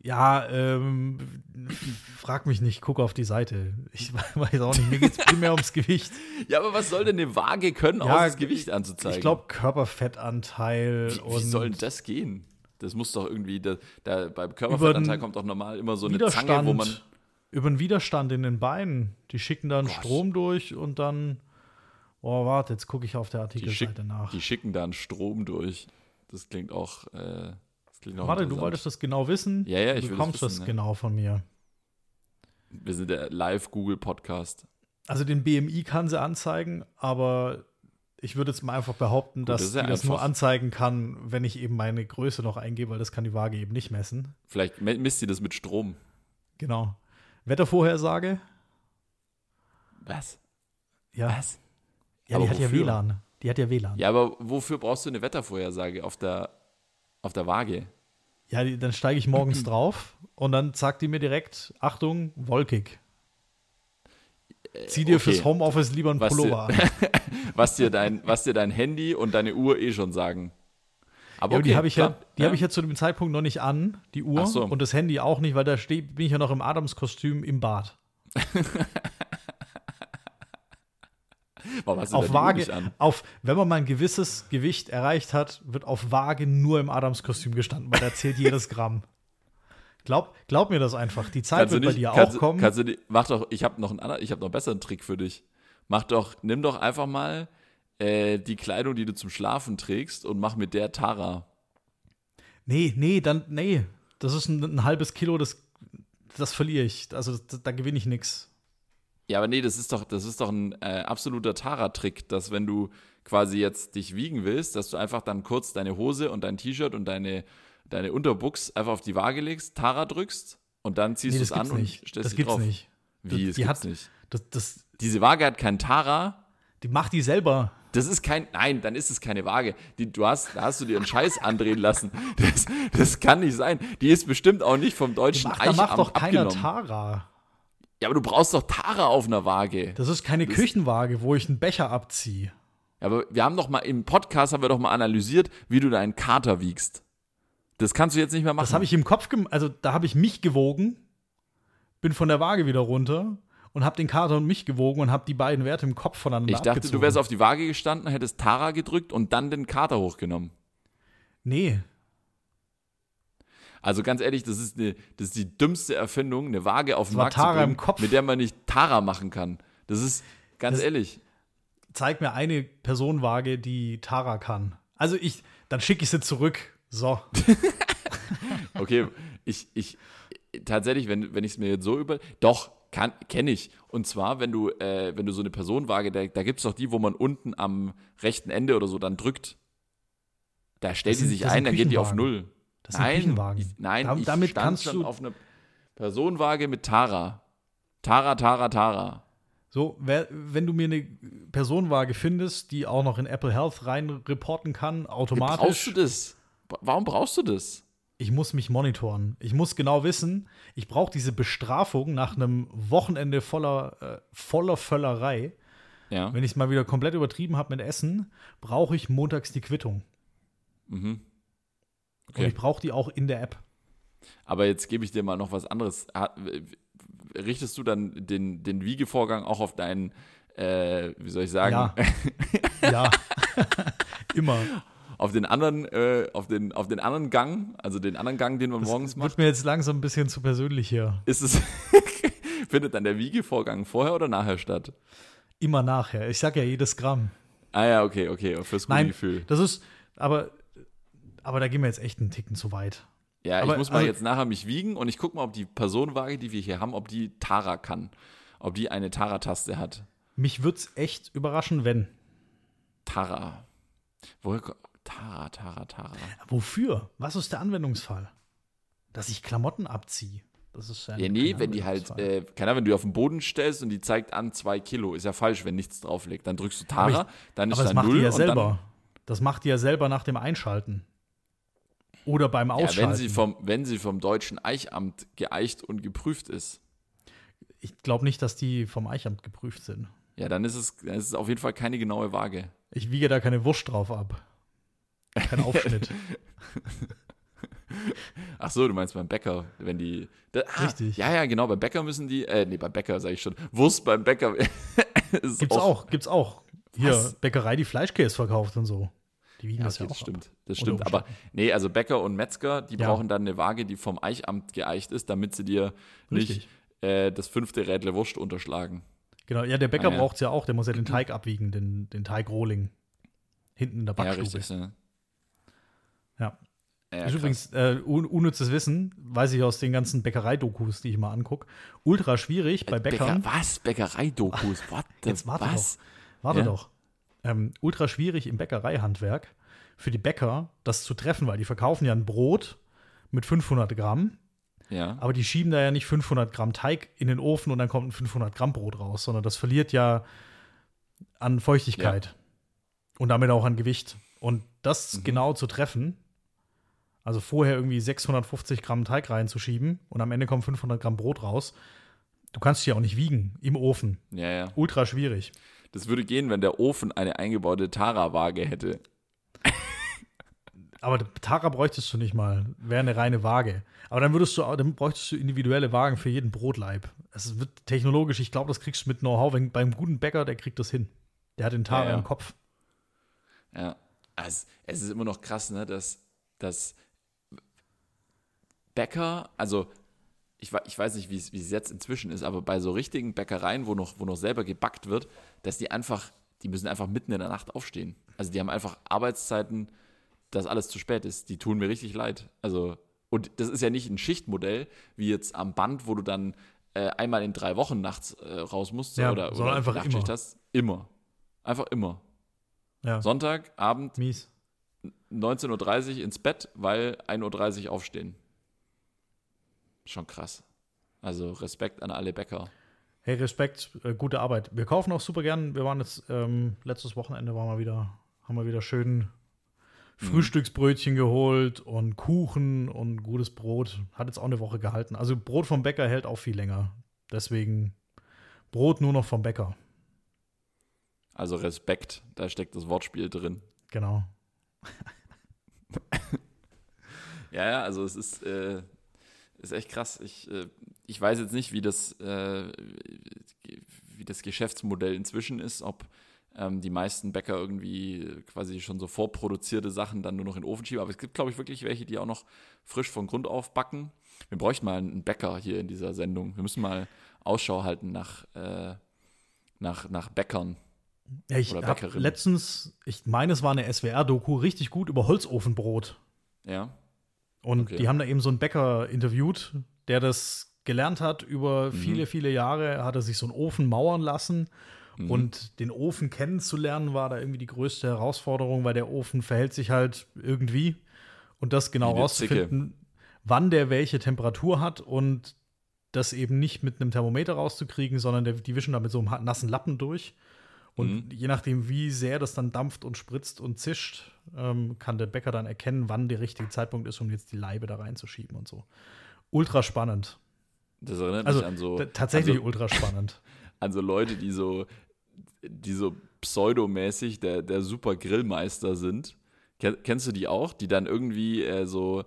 Ja, ähm, frag mich nicht, guck auf die Seite. Ich weiß auch nicht, mir geht es primär ums Gewicht. Ja, aber was soll denn eine Waage können, Ja, außer das Gewicht anzuzeigen? Ich glaube, Körperfettanteil wie, und wie soll denn das gehen? Das muss doch irgendwie, da, da beim Körperfettanteil kommt doch normal immer so eine Widerstand, Zange, wo man. über den Widerstand in den Beinen. Die schicken dann Gott. Strom durch und dann, oh, warte, jetzt gucke ich auf der Artikelseite nach. die schicken da einen Strom durch. Das klingt auch. Äh, das klingt auch Warte, du wolltest das genau wissen? Ja, ja, ich Du das bekommst das, wissen, ne? genau von mir. Wir sind der Live-Google-Podcast. Also den BMI kann sie anzeigen, aber ich würde jetzt mal einfach behaupten, Gut, dass das die das nur anzeigen kann, wenn ich eben meine Größe noch eingebe, weil das kann die Waage eben nicht messen. Vielleicht misst sie das mit Strom. Genau. Wettervorhersage? Was? Ja. Was? Ja, Aber die hat ja wofür? WLAN. Die hat ja WLAN. Ja, aber wofür brauchst du eine Wettervorhersage auf der, auf der Waage? Ja, die, dann steige ich morgens drauf und dann sagt die mir direkt, Achtung, wolkig. Zieh dir okay. fürs Homeoffice lieber einen Was Pullover an. Was dir, dein, was dir dein Handy und deine Uhr eh schon sagen. Aber, Ja, okay, die habe ich, ja, die hab ich ja zu dem Zeitpunkt noch nicht an, die Uhr. So. Und das Handy auch nicht, weil da steh, bin ich ja noch im Adamskostüm im Bad. Warum hast du auf Waage, nicht an? auf, wenn man mal ein gewisses Gewicht erreicht hat, wird auf Waage nur im Adamskostüm gestanden, weil da zählt jedes Gramm. Glaub, glaub mir das einfach. Die Zeit Kannst wird nicht, bei dir kannst, auch kommen. Kannst du die, mach doch, ich habe noch einen anderen, ich habe noch einen besseren Trick für dich. Mach doch, nimm doch einfach mal äh, die Kleidung, die du zum Schlafen trägst und mach mit der Tara. Nee, nee, dann, nee. Das ist ein, ein halbes Kilo, das, das verliere ich. Also da, da gewinne ich nichts. Ja, aber nee, das ist doch, das ist doch ein äh, absoluter Tara-Trick, dass wenn du quasi jetzt dich wiegen willst, dass du einfach dann kurz deine Hose und dein T-Shirt und deine, deine Unterbuchs einfach auf die Waage legst, Tara drückst und dann ziehst Nee, du das es an gibt's und nicht. stellst Das dich gibt's drauf. nicht. Wie, Das- das die gibt's hat- nicht. Das, das, Diese Waage hat kein Tara. die macht die selber. Das ist kein, nein, dann ist es keine Waage. Die, du hast, da hast du dir einen Scheiß andrehen lassen. Das, das kann nicht sein. Die ist bestimmt auch nicht vom deutschen Macht, da macht Eichamt doch keiner abgenommen. Tara. Ja, aber du brauchst doch Tara auf einer Waage. Das ist keine Küchenwaage, wo ich einen Becher abziehe. Ja, aber wir haben doch mal im Podcast haben wir doch mal analysiert, wie du deinen Kater wiegst. Das kannst du jetzt nicht mehr machen. Das habe ich im Kopf, gem also da habe ich mich gewogen, bin von der Waage wieder runter und habe den Kater und mich gewogen und habe die beiden Werte im Kopf voneinander ich dachte, abgezogen. du wärst auf die Waage gestanden, hättest Tara gedrückt und dann den Kater hochgenommen. Nee, Also ganz ehrlich, das ist, eine, das ist die dümmste Erfindung, eine Waage auf den war Markt zu Tara bringen, im Kopf. mit der man nicht Tara machen kann. Das ist ganz Das- ehrlich. zeig mir eine Personenwaage, die Tara kann. Also ich, dann schicke ich sie zurück. So. Okay, ich, ich, tatsächlich, wenn, wenn ich es mir jetzt so über, doch, kann, kenne ich. Und zwar, wenn du, äh, wenn du so eine Personenwaage, da, da gibt es doch die, wo man unten am rechten Ende oder so dann drückt. Da stellt die sind- sich ein, dann geht die auf null. Das sind nein, Küchenwagen. Ich, nein, Dam- ich damit stand kannst schon du- auf einer Personenwaage mit Tara. Tara, Tara, Tara. So, wer, wenn du mir eine Personenwaage findest, die auch noch in Apple Health rein reporten kann, Brauchst automatisch, du das? Warum brauchst du das? ich muss mich monitoren. Ich muss genau wissen, ich brauche diese Bestrafung nach einem Wochenende voller, äh, voller Völlerei. Ja. Wenn ich es mal wieder komplett übertrieben habe mit Essen, brauche ich montags die Quittung. Mhm. Und Okay. ich brauche die auch in der App. Aber jetzt gebe ich dir mal noch was anderes. Richtest du dann den, den Wiegevorgang auch auf deinen, äh, wie soll ich sagen? Ja. ja. Immer. Auf den anderen, äh, auf den, auf den anderen Gang, also den anderen Gang, den man Das morgens macht, wird mir jetzt langsam ein bisschen zu persönlich hier. ist es, findet dann der Wiegevorgang vorher oder nachher statt? Immer nachher. Ich sag ja jedes Gramm. Ah ja, okay, okay, fürs gute Nein, Gefühl. das ist, aber, aber da gehen wir jetzt echt einen Ticken zu weit. Ja, aber- ich muss mal also- jetzt nachher mich wiegen und ich gucke mal, ob die Personenwaage, die wir hier haben, ob die Tara kann. Ob die eine Tara-Taste hat. Mich würde es echt überraschen, wenn. Tara. Woher Tara, Tara, Tara. Wofür? Was ist der Anwendungsfall? Dass ich Klamotten abziehe. Das ist ja, Ja, nee, wenn die halt, äh, keine Ahnung, wenn du die auf den Boden stellst und die zeigt an zwei Kilo, ist ja falsch, wenn nichts drauf liegt. Dann drückst du Tara, dann ist aber das da macht null die ja selber. Das macht die ja selber nach dem Einschalten. Oder beim dann, ja, Ausschalten. wenn sie vom, wenn sie vom deutschen Eichamt geeicht und geprüft ist, ich glaube nicht, dass die vom Eichamt geprüft sind. ja, dann ist es, dann ist es auf jeden Fall keine genaue Waage. Ich wiege da keine Wurst drauf ab. Kein Aufschnitt. Ach so, du meinst beim Bäcker, wenn die. Da, ah, Richtig. Ja, ja, genau, beim Bäcker müssen die, äh, nee, beim Bäcker sage ich schon. Wurst beim Bäcker Gibt's auch, gibt's auch. Hier, Was? Bäckerei, die Fleischkäse verkauft und so. Die wiegen Ja, das okay, ja auch. das stimmt. ab. Das stimmt. Aber nee, also Bäcker und Metzger, die Ja. brauchen dann eine Waage, die vom Eichamt geeicht ist, damit sie dir nicht Richtig. äh, das fünfte Rädle Wurst unterschlagen. Genau, ja, der Bäcker Ah, ja. braucht's ja auch, der muss ja den Teig abwiegen, den, den Teigrohling. Hinten in der Ja, Backstube. richtig. Ne? Ja. Ja, ist übrigens äh, un unnützes Wissen, weiß ich aus den ganzen Bäckereidokus, die ich mal angucke. Ultra schwierig bei Bäckern. Bäcker, was? Bäckereidokus? Jetzt warte was? Warte Ja. doch. Ähm, ultra schwierig im Bäckereihandwerk für die Bäcker, das zu treffen, weil die verkaufen ja ein Brot mit 500 Gramm, Ja. aber die schieben da ja nicht 500 Gramm Teig in den Ofen und dann kommt ein 500 Gramm Brot raus, sondern das verliert ja an Feuchtigkeit und damit auch an Gewicht. Und das Mhm. genau zu treffen, also vorher irgendwie 650 Gramm Teig reinzuschieben und am Ende kommen 500 Gramm Brot raus, du kannst dich ja auch nicht wiegen im Ofen. ja, ja. Ultra schwierig. Das würde gehen, wenn der Ofen eine eingebaute Tara-Waage hätte. Aber Tara bräuchtest du nicht mal. Wäre eine reine Waage. Aber dann würdest du, dann bräuchtest du individuelle Wagen für jeden Brotleib. Es wird technologisch, ich glaube, das kriegst du mit Know-how. Beim guten Bäcker, der kriegt das hin. Der hat den Tara Ja, ja. im Kopf. Ja. Es, es ist immer noch krass, ne, dass, dass Bäcker, also ich, ich weiß nicht, wie es jetzt inzwischen ist, aber bei so richtigen Bäckereien, wo noch, wo noch selber gebackt wird, dass die einfach, die müssen einfach mitten in der Nacht aufstehen. Also die haben einfach Arbeitszeiten, dass alles zu spät ist. Die tun mir richtig leid. Also, und das ist ja nicht ein Schichtmodell, wie jetzt am Band, wo du dann äh, einmal in drei Wochen nachts äh, raus musst Ja, oder, oder einfach Nachtschicht immer. hast. Immer. Einfach immer. Ja, Sonntag, Abend, mies. 19.30 Uhr ins Bett, weil 1.30 Uhr aufstehen. Schon krass. Also Respekt an alle Bäcker. Hey, Respekt, äh, gute Arbeit. Wir kaufen auch super gern. Wir waren jetzt, ähm, letztes Wochenende waren wir wieder, haben wir wieder schön Frühstücksbrötchen geholt und Kuchen und gutes Brot. Hat jetzt auch eine Woche gehalten. Also Brot vom Bäcker hält auch viel länger. Deswegen Brot nur noch vom Bäcker. Also Respekt, da steckt das Wortspiel drin. Genau. Ja, ja, also es ist, äh, ist echt krass. Ich, äh, ich weiß jetzt nicht, wie das, äh, wie das Geschäftsmodell inzwischen ist, ob ähm, die meisten Bäcker irgendwie quasi schon so vorproduzierte Sachen dann nur noch in den Ofen schieben. Aber es gibt, glaube ich, wirklich welche, die auch noch frisch von Grund auf backen. Wir bräuchten mal einen Bäcker hier in dieser Sendung. Wir müssen mal Ausschau halten nach, äh, nach, nach Bäckern. Ja, ich Oder habe letztens, ich meine, es war eine SWR-Doku, richtig gut über Holzofenbrot. Ja, Und Okay. die haben da eben so einen Bäcker interviewt, der das gelernt hat über viele, viele Jahre, hat er sich so einen Ofen mauern lassen. Mhm. Und den Ofen kennenzulernen war da irgendwie die größte Herausforderung, weil der Ofen verhält sich halt irgendwie. Und das genau rauszufinden, wann der welche Temperatur hat und das eben nicht mit einem Thermometer rauszukriegen, sondern der, die wischen da mit so einem nassen Lappen durch. Und Mhm. je nachdem, wie sehr das dann dampft und spritzt und zischt, ähm, kann der Bäcker dann erkennen, wann der richtige Zeitpunkt ist, um jetzt die Leibe da reinzuschieben und so. Ultra spannend. das erinnert Also mich an so, tatsächlich an so, ultra spannend. an so Leute, die so, die so pseudomäßig der, der super Grillmeister sind. Ken- Kennst du die auch? Die dann irgendwie äh, so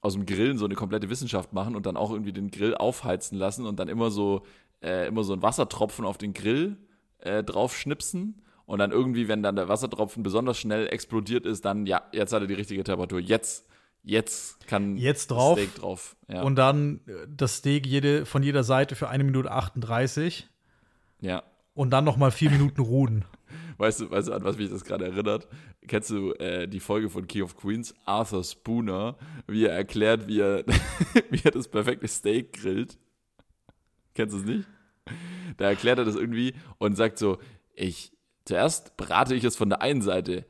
aus dem Grillen so eine komplette Wissenschaft machen und dann auch irgendwie den Grill aufheizen lassen und dann immer so, äh, immer so ein Wassertropfen auf den Grill äh, drauf schnipsen Und dann irgendwie, wenn dann der Wassertropfen besonders schnell explodiert ist, dann, ja, jetzt hat er die richtige Temperatur. Jetzt, jetzt kann Jetzt drauf. das Steak drauf. Ja. Und dann äh, das Steak jede, von jeder Seite für eine Minute 38 ja. und dann noch mal vier Minuten ruhen. Weißt du, weißt du, an was mich das gerade erinnert? Kennst du äh, die Folge von King of Queens? Arthur Spooner, wie er erklärt, wie er, wie er das perfekte Steak grillt. Kennst du es nicht? Da erklärt er das irgendwie und sagt so, ich, zuerst brate ich es von der einen Seite,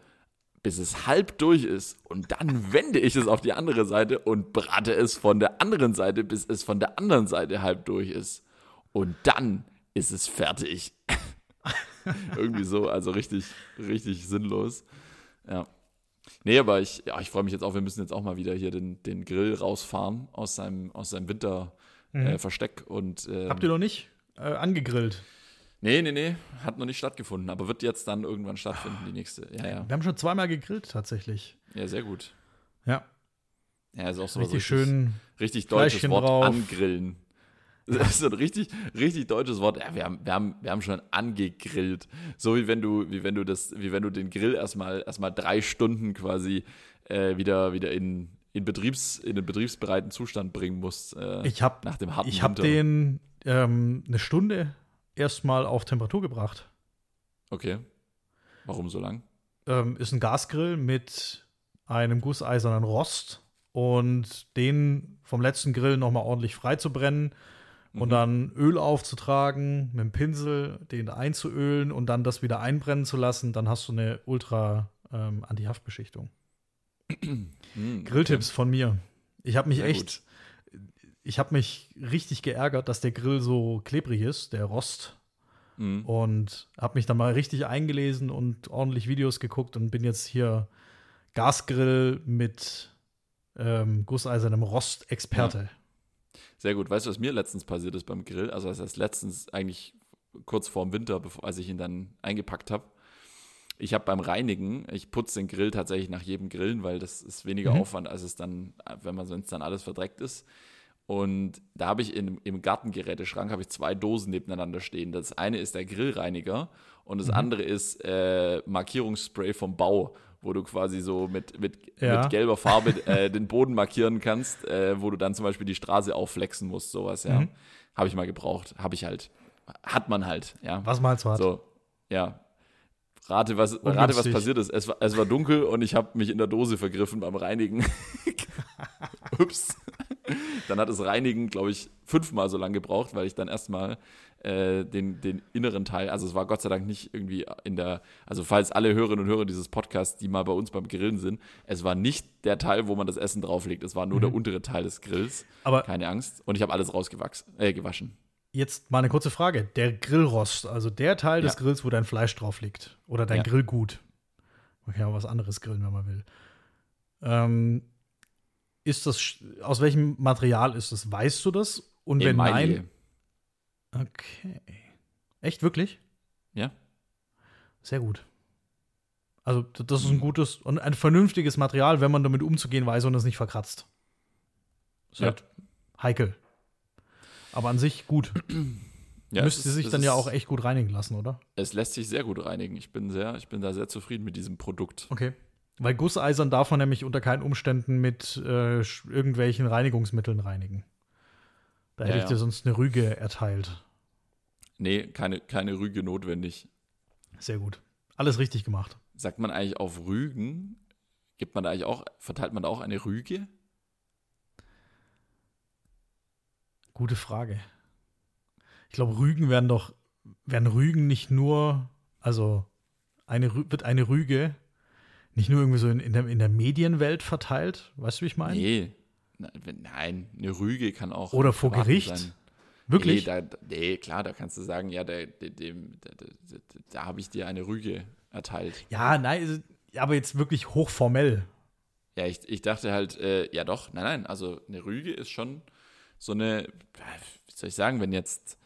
bis es halb durch ist und dann wende ich es auf die andere Seite und brate es von der anderen Seite, bis es von der anderen Seite halb durch ist. Und dann ist es fertig. Irgendwie so, also richtig, richtig sinnlos. Ja. Nee, aber ich, ja, ich freue mich jetzt auch, wir müssen jetzt auch mal wieder hier den, den Grill rausfahren aus seinem, aus seinem Winterversteck. Äh, und, ähm, Habt ihr noch nicht äh, angegrillt? Nee, nee, nee, hat noch nicht stattgefunden, aber wird jetzt dann irgendwann stattfinden, die nächste. Ja, ja. Wir haben schon zweimal gegrillt, tatsächlich. Ja, sehr gut. Ja. Ja, ist auch so Richtig richtig, schön. richtig deutsches Fleischchen Wort, drauf. angrillen. Das ist so ein richtig, richtig deutsches Wort. Ja, wir, haben, wir, haben, wir haben schon angegrillt. So wie wenn du, wie wenn du das, wie wenn du den Grill erstmal erstmal drei Stunden quasi äh, wieder, wieder in, in, Betriebs, in den betriebsbereiten Zustand bringen musst. Äh, Ich habe nach dem harten ich hab Winter. den ähm, eine Stunde erstmal auf Temperatur gebracht. Okay. Warum so lang? Ähm, ist ein Gasgrill mit einem gusseisernen Rost und den vom letzten Grill nochmal ordentlich frei zu brennen und Mhm. dann Öl aufzutragen, mit dem Pinsel den einzuölen und dann das wieder einbrennen zu lassen, dann hast du eine ultra ähm, Anti-Haftbeschichtung. Hm, Grilltipps von mir. Ich habe mich Sehr echt, ich habe mich richtig geärgert, dass der Grill so klebrig ist, der Rost. Mhm. Und habe mich dann mal richtig eingelesen und ordentlich Videos geguckt und bin jetzt hier Gasgrill mit ähm, gusseisernem Rost-Experte. Sehr gut. Weißt du, was mir letztens passiert ist beim Grill? Also, das heißt letztens eigentlich kurz vorm Winter, bevor, als ich ihn dann eingepackt habe. Ich habe beim Reinigen, ich putze den Grill tatsächlich nach jedem Grillen, weil das ist weniger Mhm. Aufwand, als es dann, wenn man sonst dann alles verdreckt ist. Und da habe ich in, im Gartengeräteschrank habe ich zwei Dosen nebeneinander stehen. Das eine ist der Grillreiniger und das Mhm. andere ist äh, Markierungsspray vom Bau, wo du quasi so mit, mit, Ja. mit gelber Farbe äh, den Boden markieren kannst, äh, wo du dann zum Beispiel die Straße aufflexen musst, sowas, ja. Mhm. Habe ich mal gebraucht, habe ich halt. Hat man halt, ja. Was man halt so hat. So, ja. Rate, was, rate, was passiert ist. Es war, es war dunkel und ich habe mich in der Dose vergriffen beim Reinigen. Ups. Dann hat das Reinigen, glaube ich, fünfmal so lange gebraucht, weil ich dann erstmal äh, den, den inneren Teil, also es war Gott sei Dank nicht irgendwie in der, also falls alle Hörerinnen und Hörer dieses Podcasts, die mal bei uns beim Grillen sind, es war nicht der Teil, wo man das Essen drauflegt, es war nur der untere Teil des Grills. Aber Keine Angst. Und ich habe alles rausgewachsen, äh, gewaschen. jetzt mal eine kurze Frage. Der Grillrost, also der Teil des Ja. Grills, wo dein Fleisch drauf liegt. Oder dein Ja. Grillgut. Man kann ja auch was anderes grillen, wenn man will. Ähm, ist das, aus welchem Material ist das? Weißt du das? Und wenn Emaille. nein. Okay. Echt, wirklich? Ja. Sehr gut. Also, das ist ein gutes und ein vernünftiges Material, wenn man damit umzugehen weiß und es nicht verkratzt. Ist Ja. halt heikel. Aber an sich gut. Ja, Müsste ist- sich dann ja auch echt gut reinigen lassen, oder? Es lässt sich sehr gut reinigen. Ich bin sehr, ich bin da sehr zufrieden mit diesem Produkt. Okay. Weil Gusseisern darf man nämlich unter keinen Umständen mit äh, irgendwelchen Reinigungsmitteln reinigen. Da Ja, hätte ich ja. dir sonst eine Rüge erteilt. Nee, keine, keine Rüge notwendig. Sehr gut. Alles richtig gemacht. Sagt man eigentlich auf Rügen? Gibt man da eigentlich auch, verteilt man da auch eine Rüge? Gute Frage. Ich glaube, Rügen werden doch, werden Rügen nicht nur, also eine, wird eine Rüge nicht nur irgendwie so in, in, der, in der Medienwelt verteilt? Weißt du, wie ich meine? Nee. Nein, eine Rüge kann auch. Oder vor Gericht? sein. Wirklich? Nee, da, nee, klar, da kannst du sagen, ja, der, dem, da, da, da, da habe ich dir eine Rüge erteilt. Ja, nein, aber jetzt wirklich hochformell. Ja, ich, ich dachte halt, äh, ja doch, nein, nein, also eine Rüge ist schon so eine, wie soll ich sagen, wenn jetzt,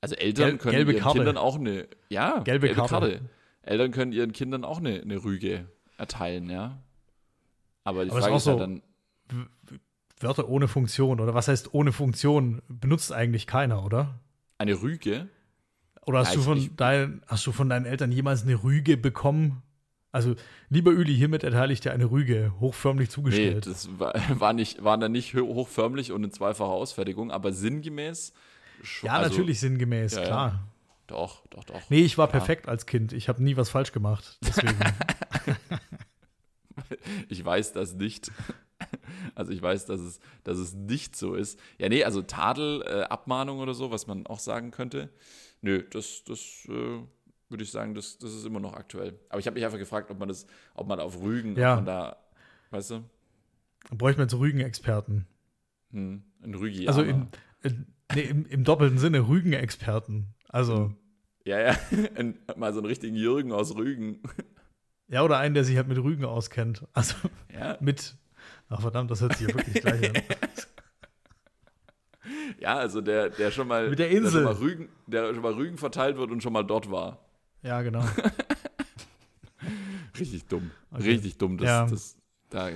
also Eltern Gel- können gelbe ihren Karte. Kindern auch eine, ja, Gelbe Karte. Eltern können ihren Kindern auch eine, eine Rüge erteilen, ja. Aber die Aber ist Frage auch ist so- dann, Wörter ohne Funktion oder was heißt ohne Funktion benutzt eigentlich keiner, oder? eine Rüge, Oder hast, Ja, du von dein, hast du von deinen Eltern jemals eine Rüge bekommen? Also, lieber Üli, hiermit erteile ich dir eine Rüge, hochförmlich Nee, zugestellt. das war, war, nicht, war dann nicht ho- hochförmlich und in zweifacher Ausfertigung, aber sinngemäß. sch- ja, also, natürlich sinngemäß, ja, ja. klar. Doch, doch, doch. Nee, ich war Klar. perfekt als Kind. Ich habe nie was falsch gemacht. Deswegen. Ich weiß das nicht. Also ich weiß, dass es, dass es nicht so ist. Ja, nee, also Tadel, äh, Abmahnung oder so, was man auch sagen könnte. Nö, das, das äh, würde ich sagen, das, das ist immer noch aktuell. Aber ich habe mich einfach gefragt, ob man das, ob man auf Rügen, Ja. ob man da, weißt du, Bräuchte man jetzt Rügen-Experten. hm, ein Rügi. Also in, in, nee, im, im doppelten Sinne Rügen-Experten. Also, Ja, ja, mal so einen richtigen Jürgen aus Rügen. Ja, oder einen, der sich halt mit Rügen auskennt. Also Ja, mit. Ach verdammt, das hört sich ja wirklich gleich an. ja also der, der schon mal, Mit der Der, Insel. schon mal Rügen, der schon mal Rügen verteilt wird und schon mal dort war. Ja, genau. Richtig dumm. Okay. Richtig dumm, das, Ja. das, da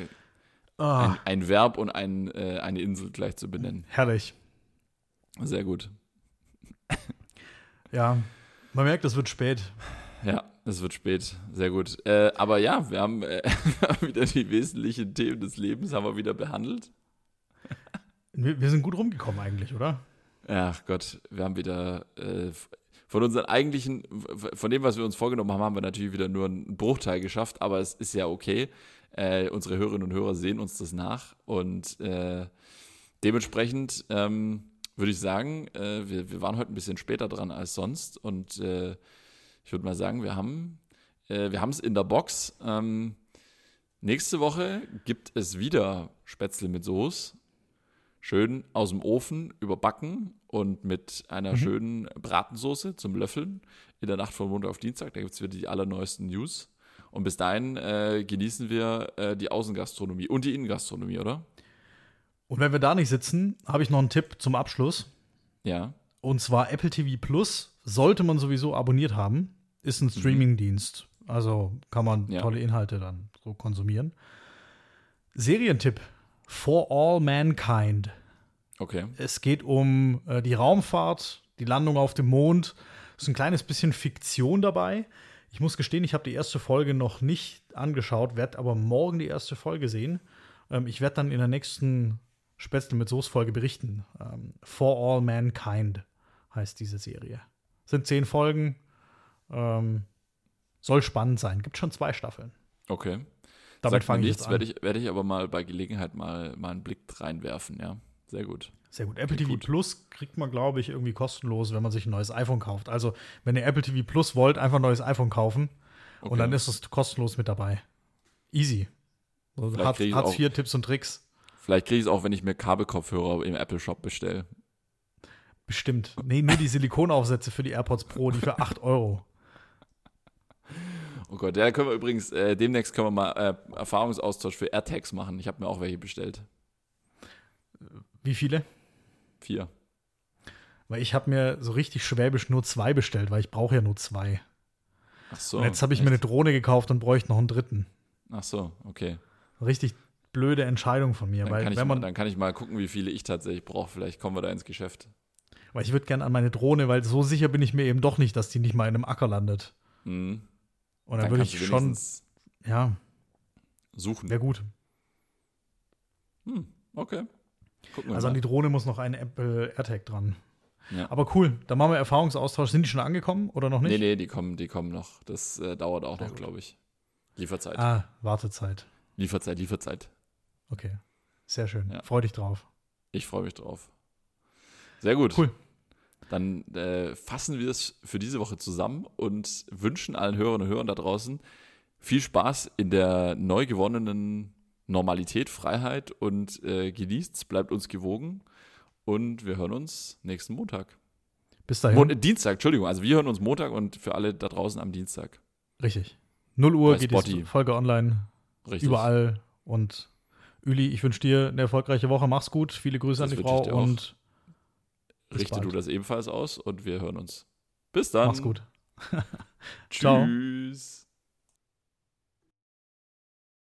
Ah, ein, ein Verb und ein, äh, eine Insel gleich zu benennen. herrlich. Sehr gut. Ja, man merkt, es wird spät. Ja, es wird spät. Sehr gut. Äh, aber ja, wir haben, äh, wir haben wieder die wesentlichen Themen des Lebens haben wir wieder behandelt. Wir, wir sind gut rumgekommen eigentlich, oder? Ach Gott, wir haben wieder äh, von unseren eigentlichen, von dem, was wir uns vorgenommen haben, haben wir natürlich wieder nur einen Bruchteil geschafft, aber es ist ja okay. Äh, unsere Hörerinnen und Hörer sehen uns das nach und äh, dementsprechend ähm, würde ich sagen, äh, wir, wir waren heute ein bisschen später dran als sonst und ich würde mal sagen, wir haben äh, wir es in der Box. Ähm, nächste Woche gibt es wieder Spätzle mit Soße schön aus dem Ofen überbacken und mit einer Mhm. schönen Bratensoße zum Löffeln in der Nacht von Montag auf Dienstag. Da gibt es wieder die allerneuesten News. Und bis dahin äh, genießen wir äh, die Außengastronomie und die Innengastronomie, oder? Und wenn wir da nicht sitzen, habe ich noch einen Tipp zum Abschluss. Ja. Und zwar Apple TV Plus sollte man sowieso abonniert haben. Ist ein Streamingdienst. Also kann man Ja. tolle Inhalte dann so konsumieren. Serientipp: For All Mankind. Okay. Es geht um äh, die Raumfahrt, die Landung auf dem Mond. Es ist ein kleines bisschen Fiktion dabei. Ich muss gestehen, ich habe die erste Folge noch nicht angeschaut, werde aber morgen die erste Folge sehen. Ähm, ich werde dann in der nächsten Spätzle mit Soße-Folge berichten. Ähm, For All Mankind heißt diese Serie. Sind zehn Folgen. Ähm, soll spannend sein. Gibt schon zwei Staffeln. Okay. Damit fange ich nichts, jetzt an. werde ich, werde ich aber mal bei Gelegenheit mal, mal einen Blick reinwerfen, ja. Sehr gut. Sehr gut. Apple Klingt TV gut. Plus kriegt man, glaube ich, irgendwie kostenlos, wenn man sich ein neues iPhone kauft. Also, wenn ihr Apple TV Plus wollt, einfach ein neues iPhone kaufen Okay. und dann ist es kostenlos mit dabei. Easy. So, Vielleicht Hartz, IV Tipps und Tricks. Vielleicht kriege ich es auch, wenn ich mir Kabelkopfhörer im Apple Shop bestelle. Bestimmt. Nee, nur die Silikonaufsätze für die AirPods Pro, die für 8 Euro. Oh Gott, ja, können wir übrigens, äh, demnächst können wir mal äh, Erfahrungsaustausch für AirTags machen. Ich habe mir auch welche bestellt. Wie viele? Vier. Weil ich habe mir so richtig schwäbisch nur zwei bestellt, weil ich brauche ja nur zwei. Ach so. und jetzt habe ich mir eine echt? Drohne gekauft und bräuchte noch einen dritten. Ach so, okay. Richtig blöde Entscheidung von mir, Dann, weil kann ich man dann kann ich mal gucken, wie viele ich tatsächlich brauche. Vielleicht kommen wir da ins Geschäft. Weil ich würde gerne an meine Drohne, weil so sicher bin ich mir eben doch nicht, dass die nicht mal in einem Acker landet. Mhm. Und dann, würde kannst ich schon, ja, suchen. wäre gut. Hm, okay. Gucken wir Also an die Drohne muss noch ein Apple AirTag dran. Ja. Aber cool, dann machen wir Erfahrungsaustausch. Sind die schon angekommen oder noch nicht? Nee, nee, die kommen, die kommen noch. Das äh, dauert auch Sehr noch, glaube ich. Lieferzeit. Ah, Wartezeit. Lieferzeit, Lieferzeit. Okay, sehr schön. Ja. Freu dich drauf. Ich freue mich drauf. Sehr gut. Cool. Dann äh, fassen wir es für diese Woche zusammen und wünschen allen Hörerinnen und Hörern da draußen viel Spaß in der neu gewonnenen Normalität, Freiheit und äh, genießt's, bleibt uns gewogen und wir hören uns nächsten Montag. Bis dahin. Mon Dienstag, Entschuldigung, also wir hören uns Montag und für alle da draußen am Dienstag. Richtig. 0 Uhr Bei geht Spotty. die Folge online. Richtig. Überall. Und Üli, ich wünsche dir eine erfolgreiche Woche. Mach's gut. Viele Grüße Das an die Frau und Richte du das ebenfalls aus und wir hören uns. Bis dann. mach's gut. Ciao. Tschüss.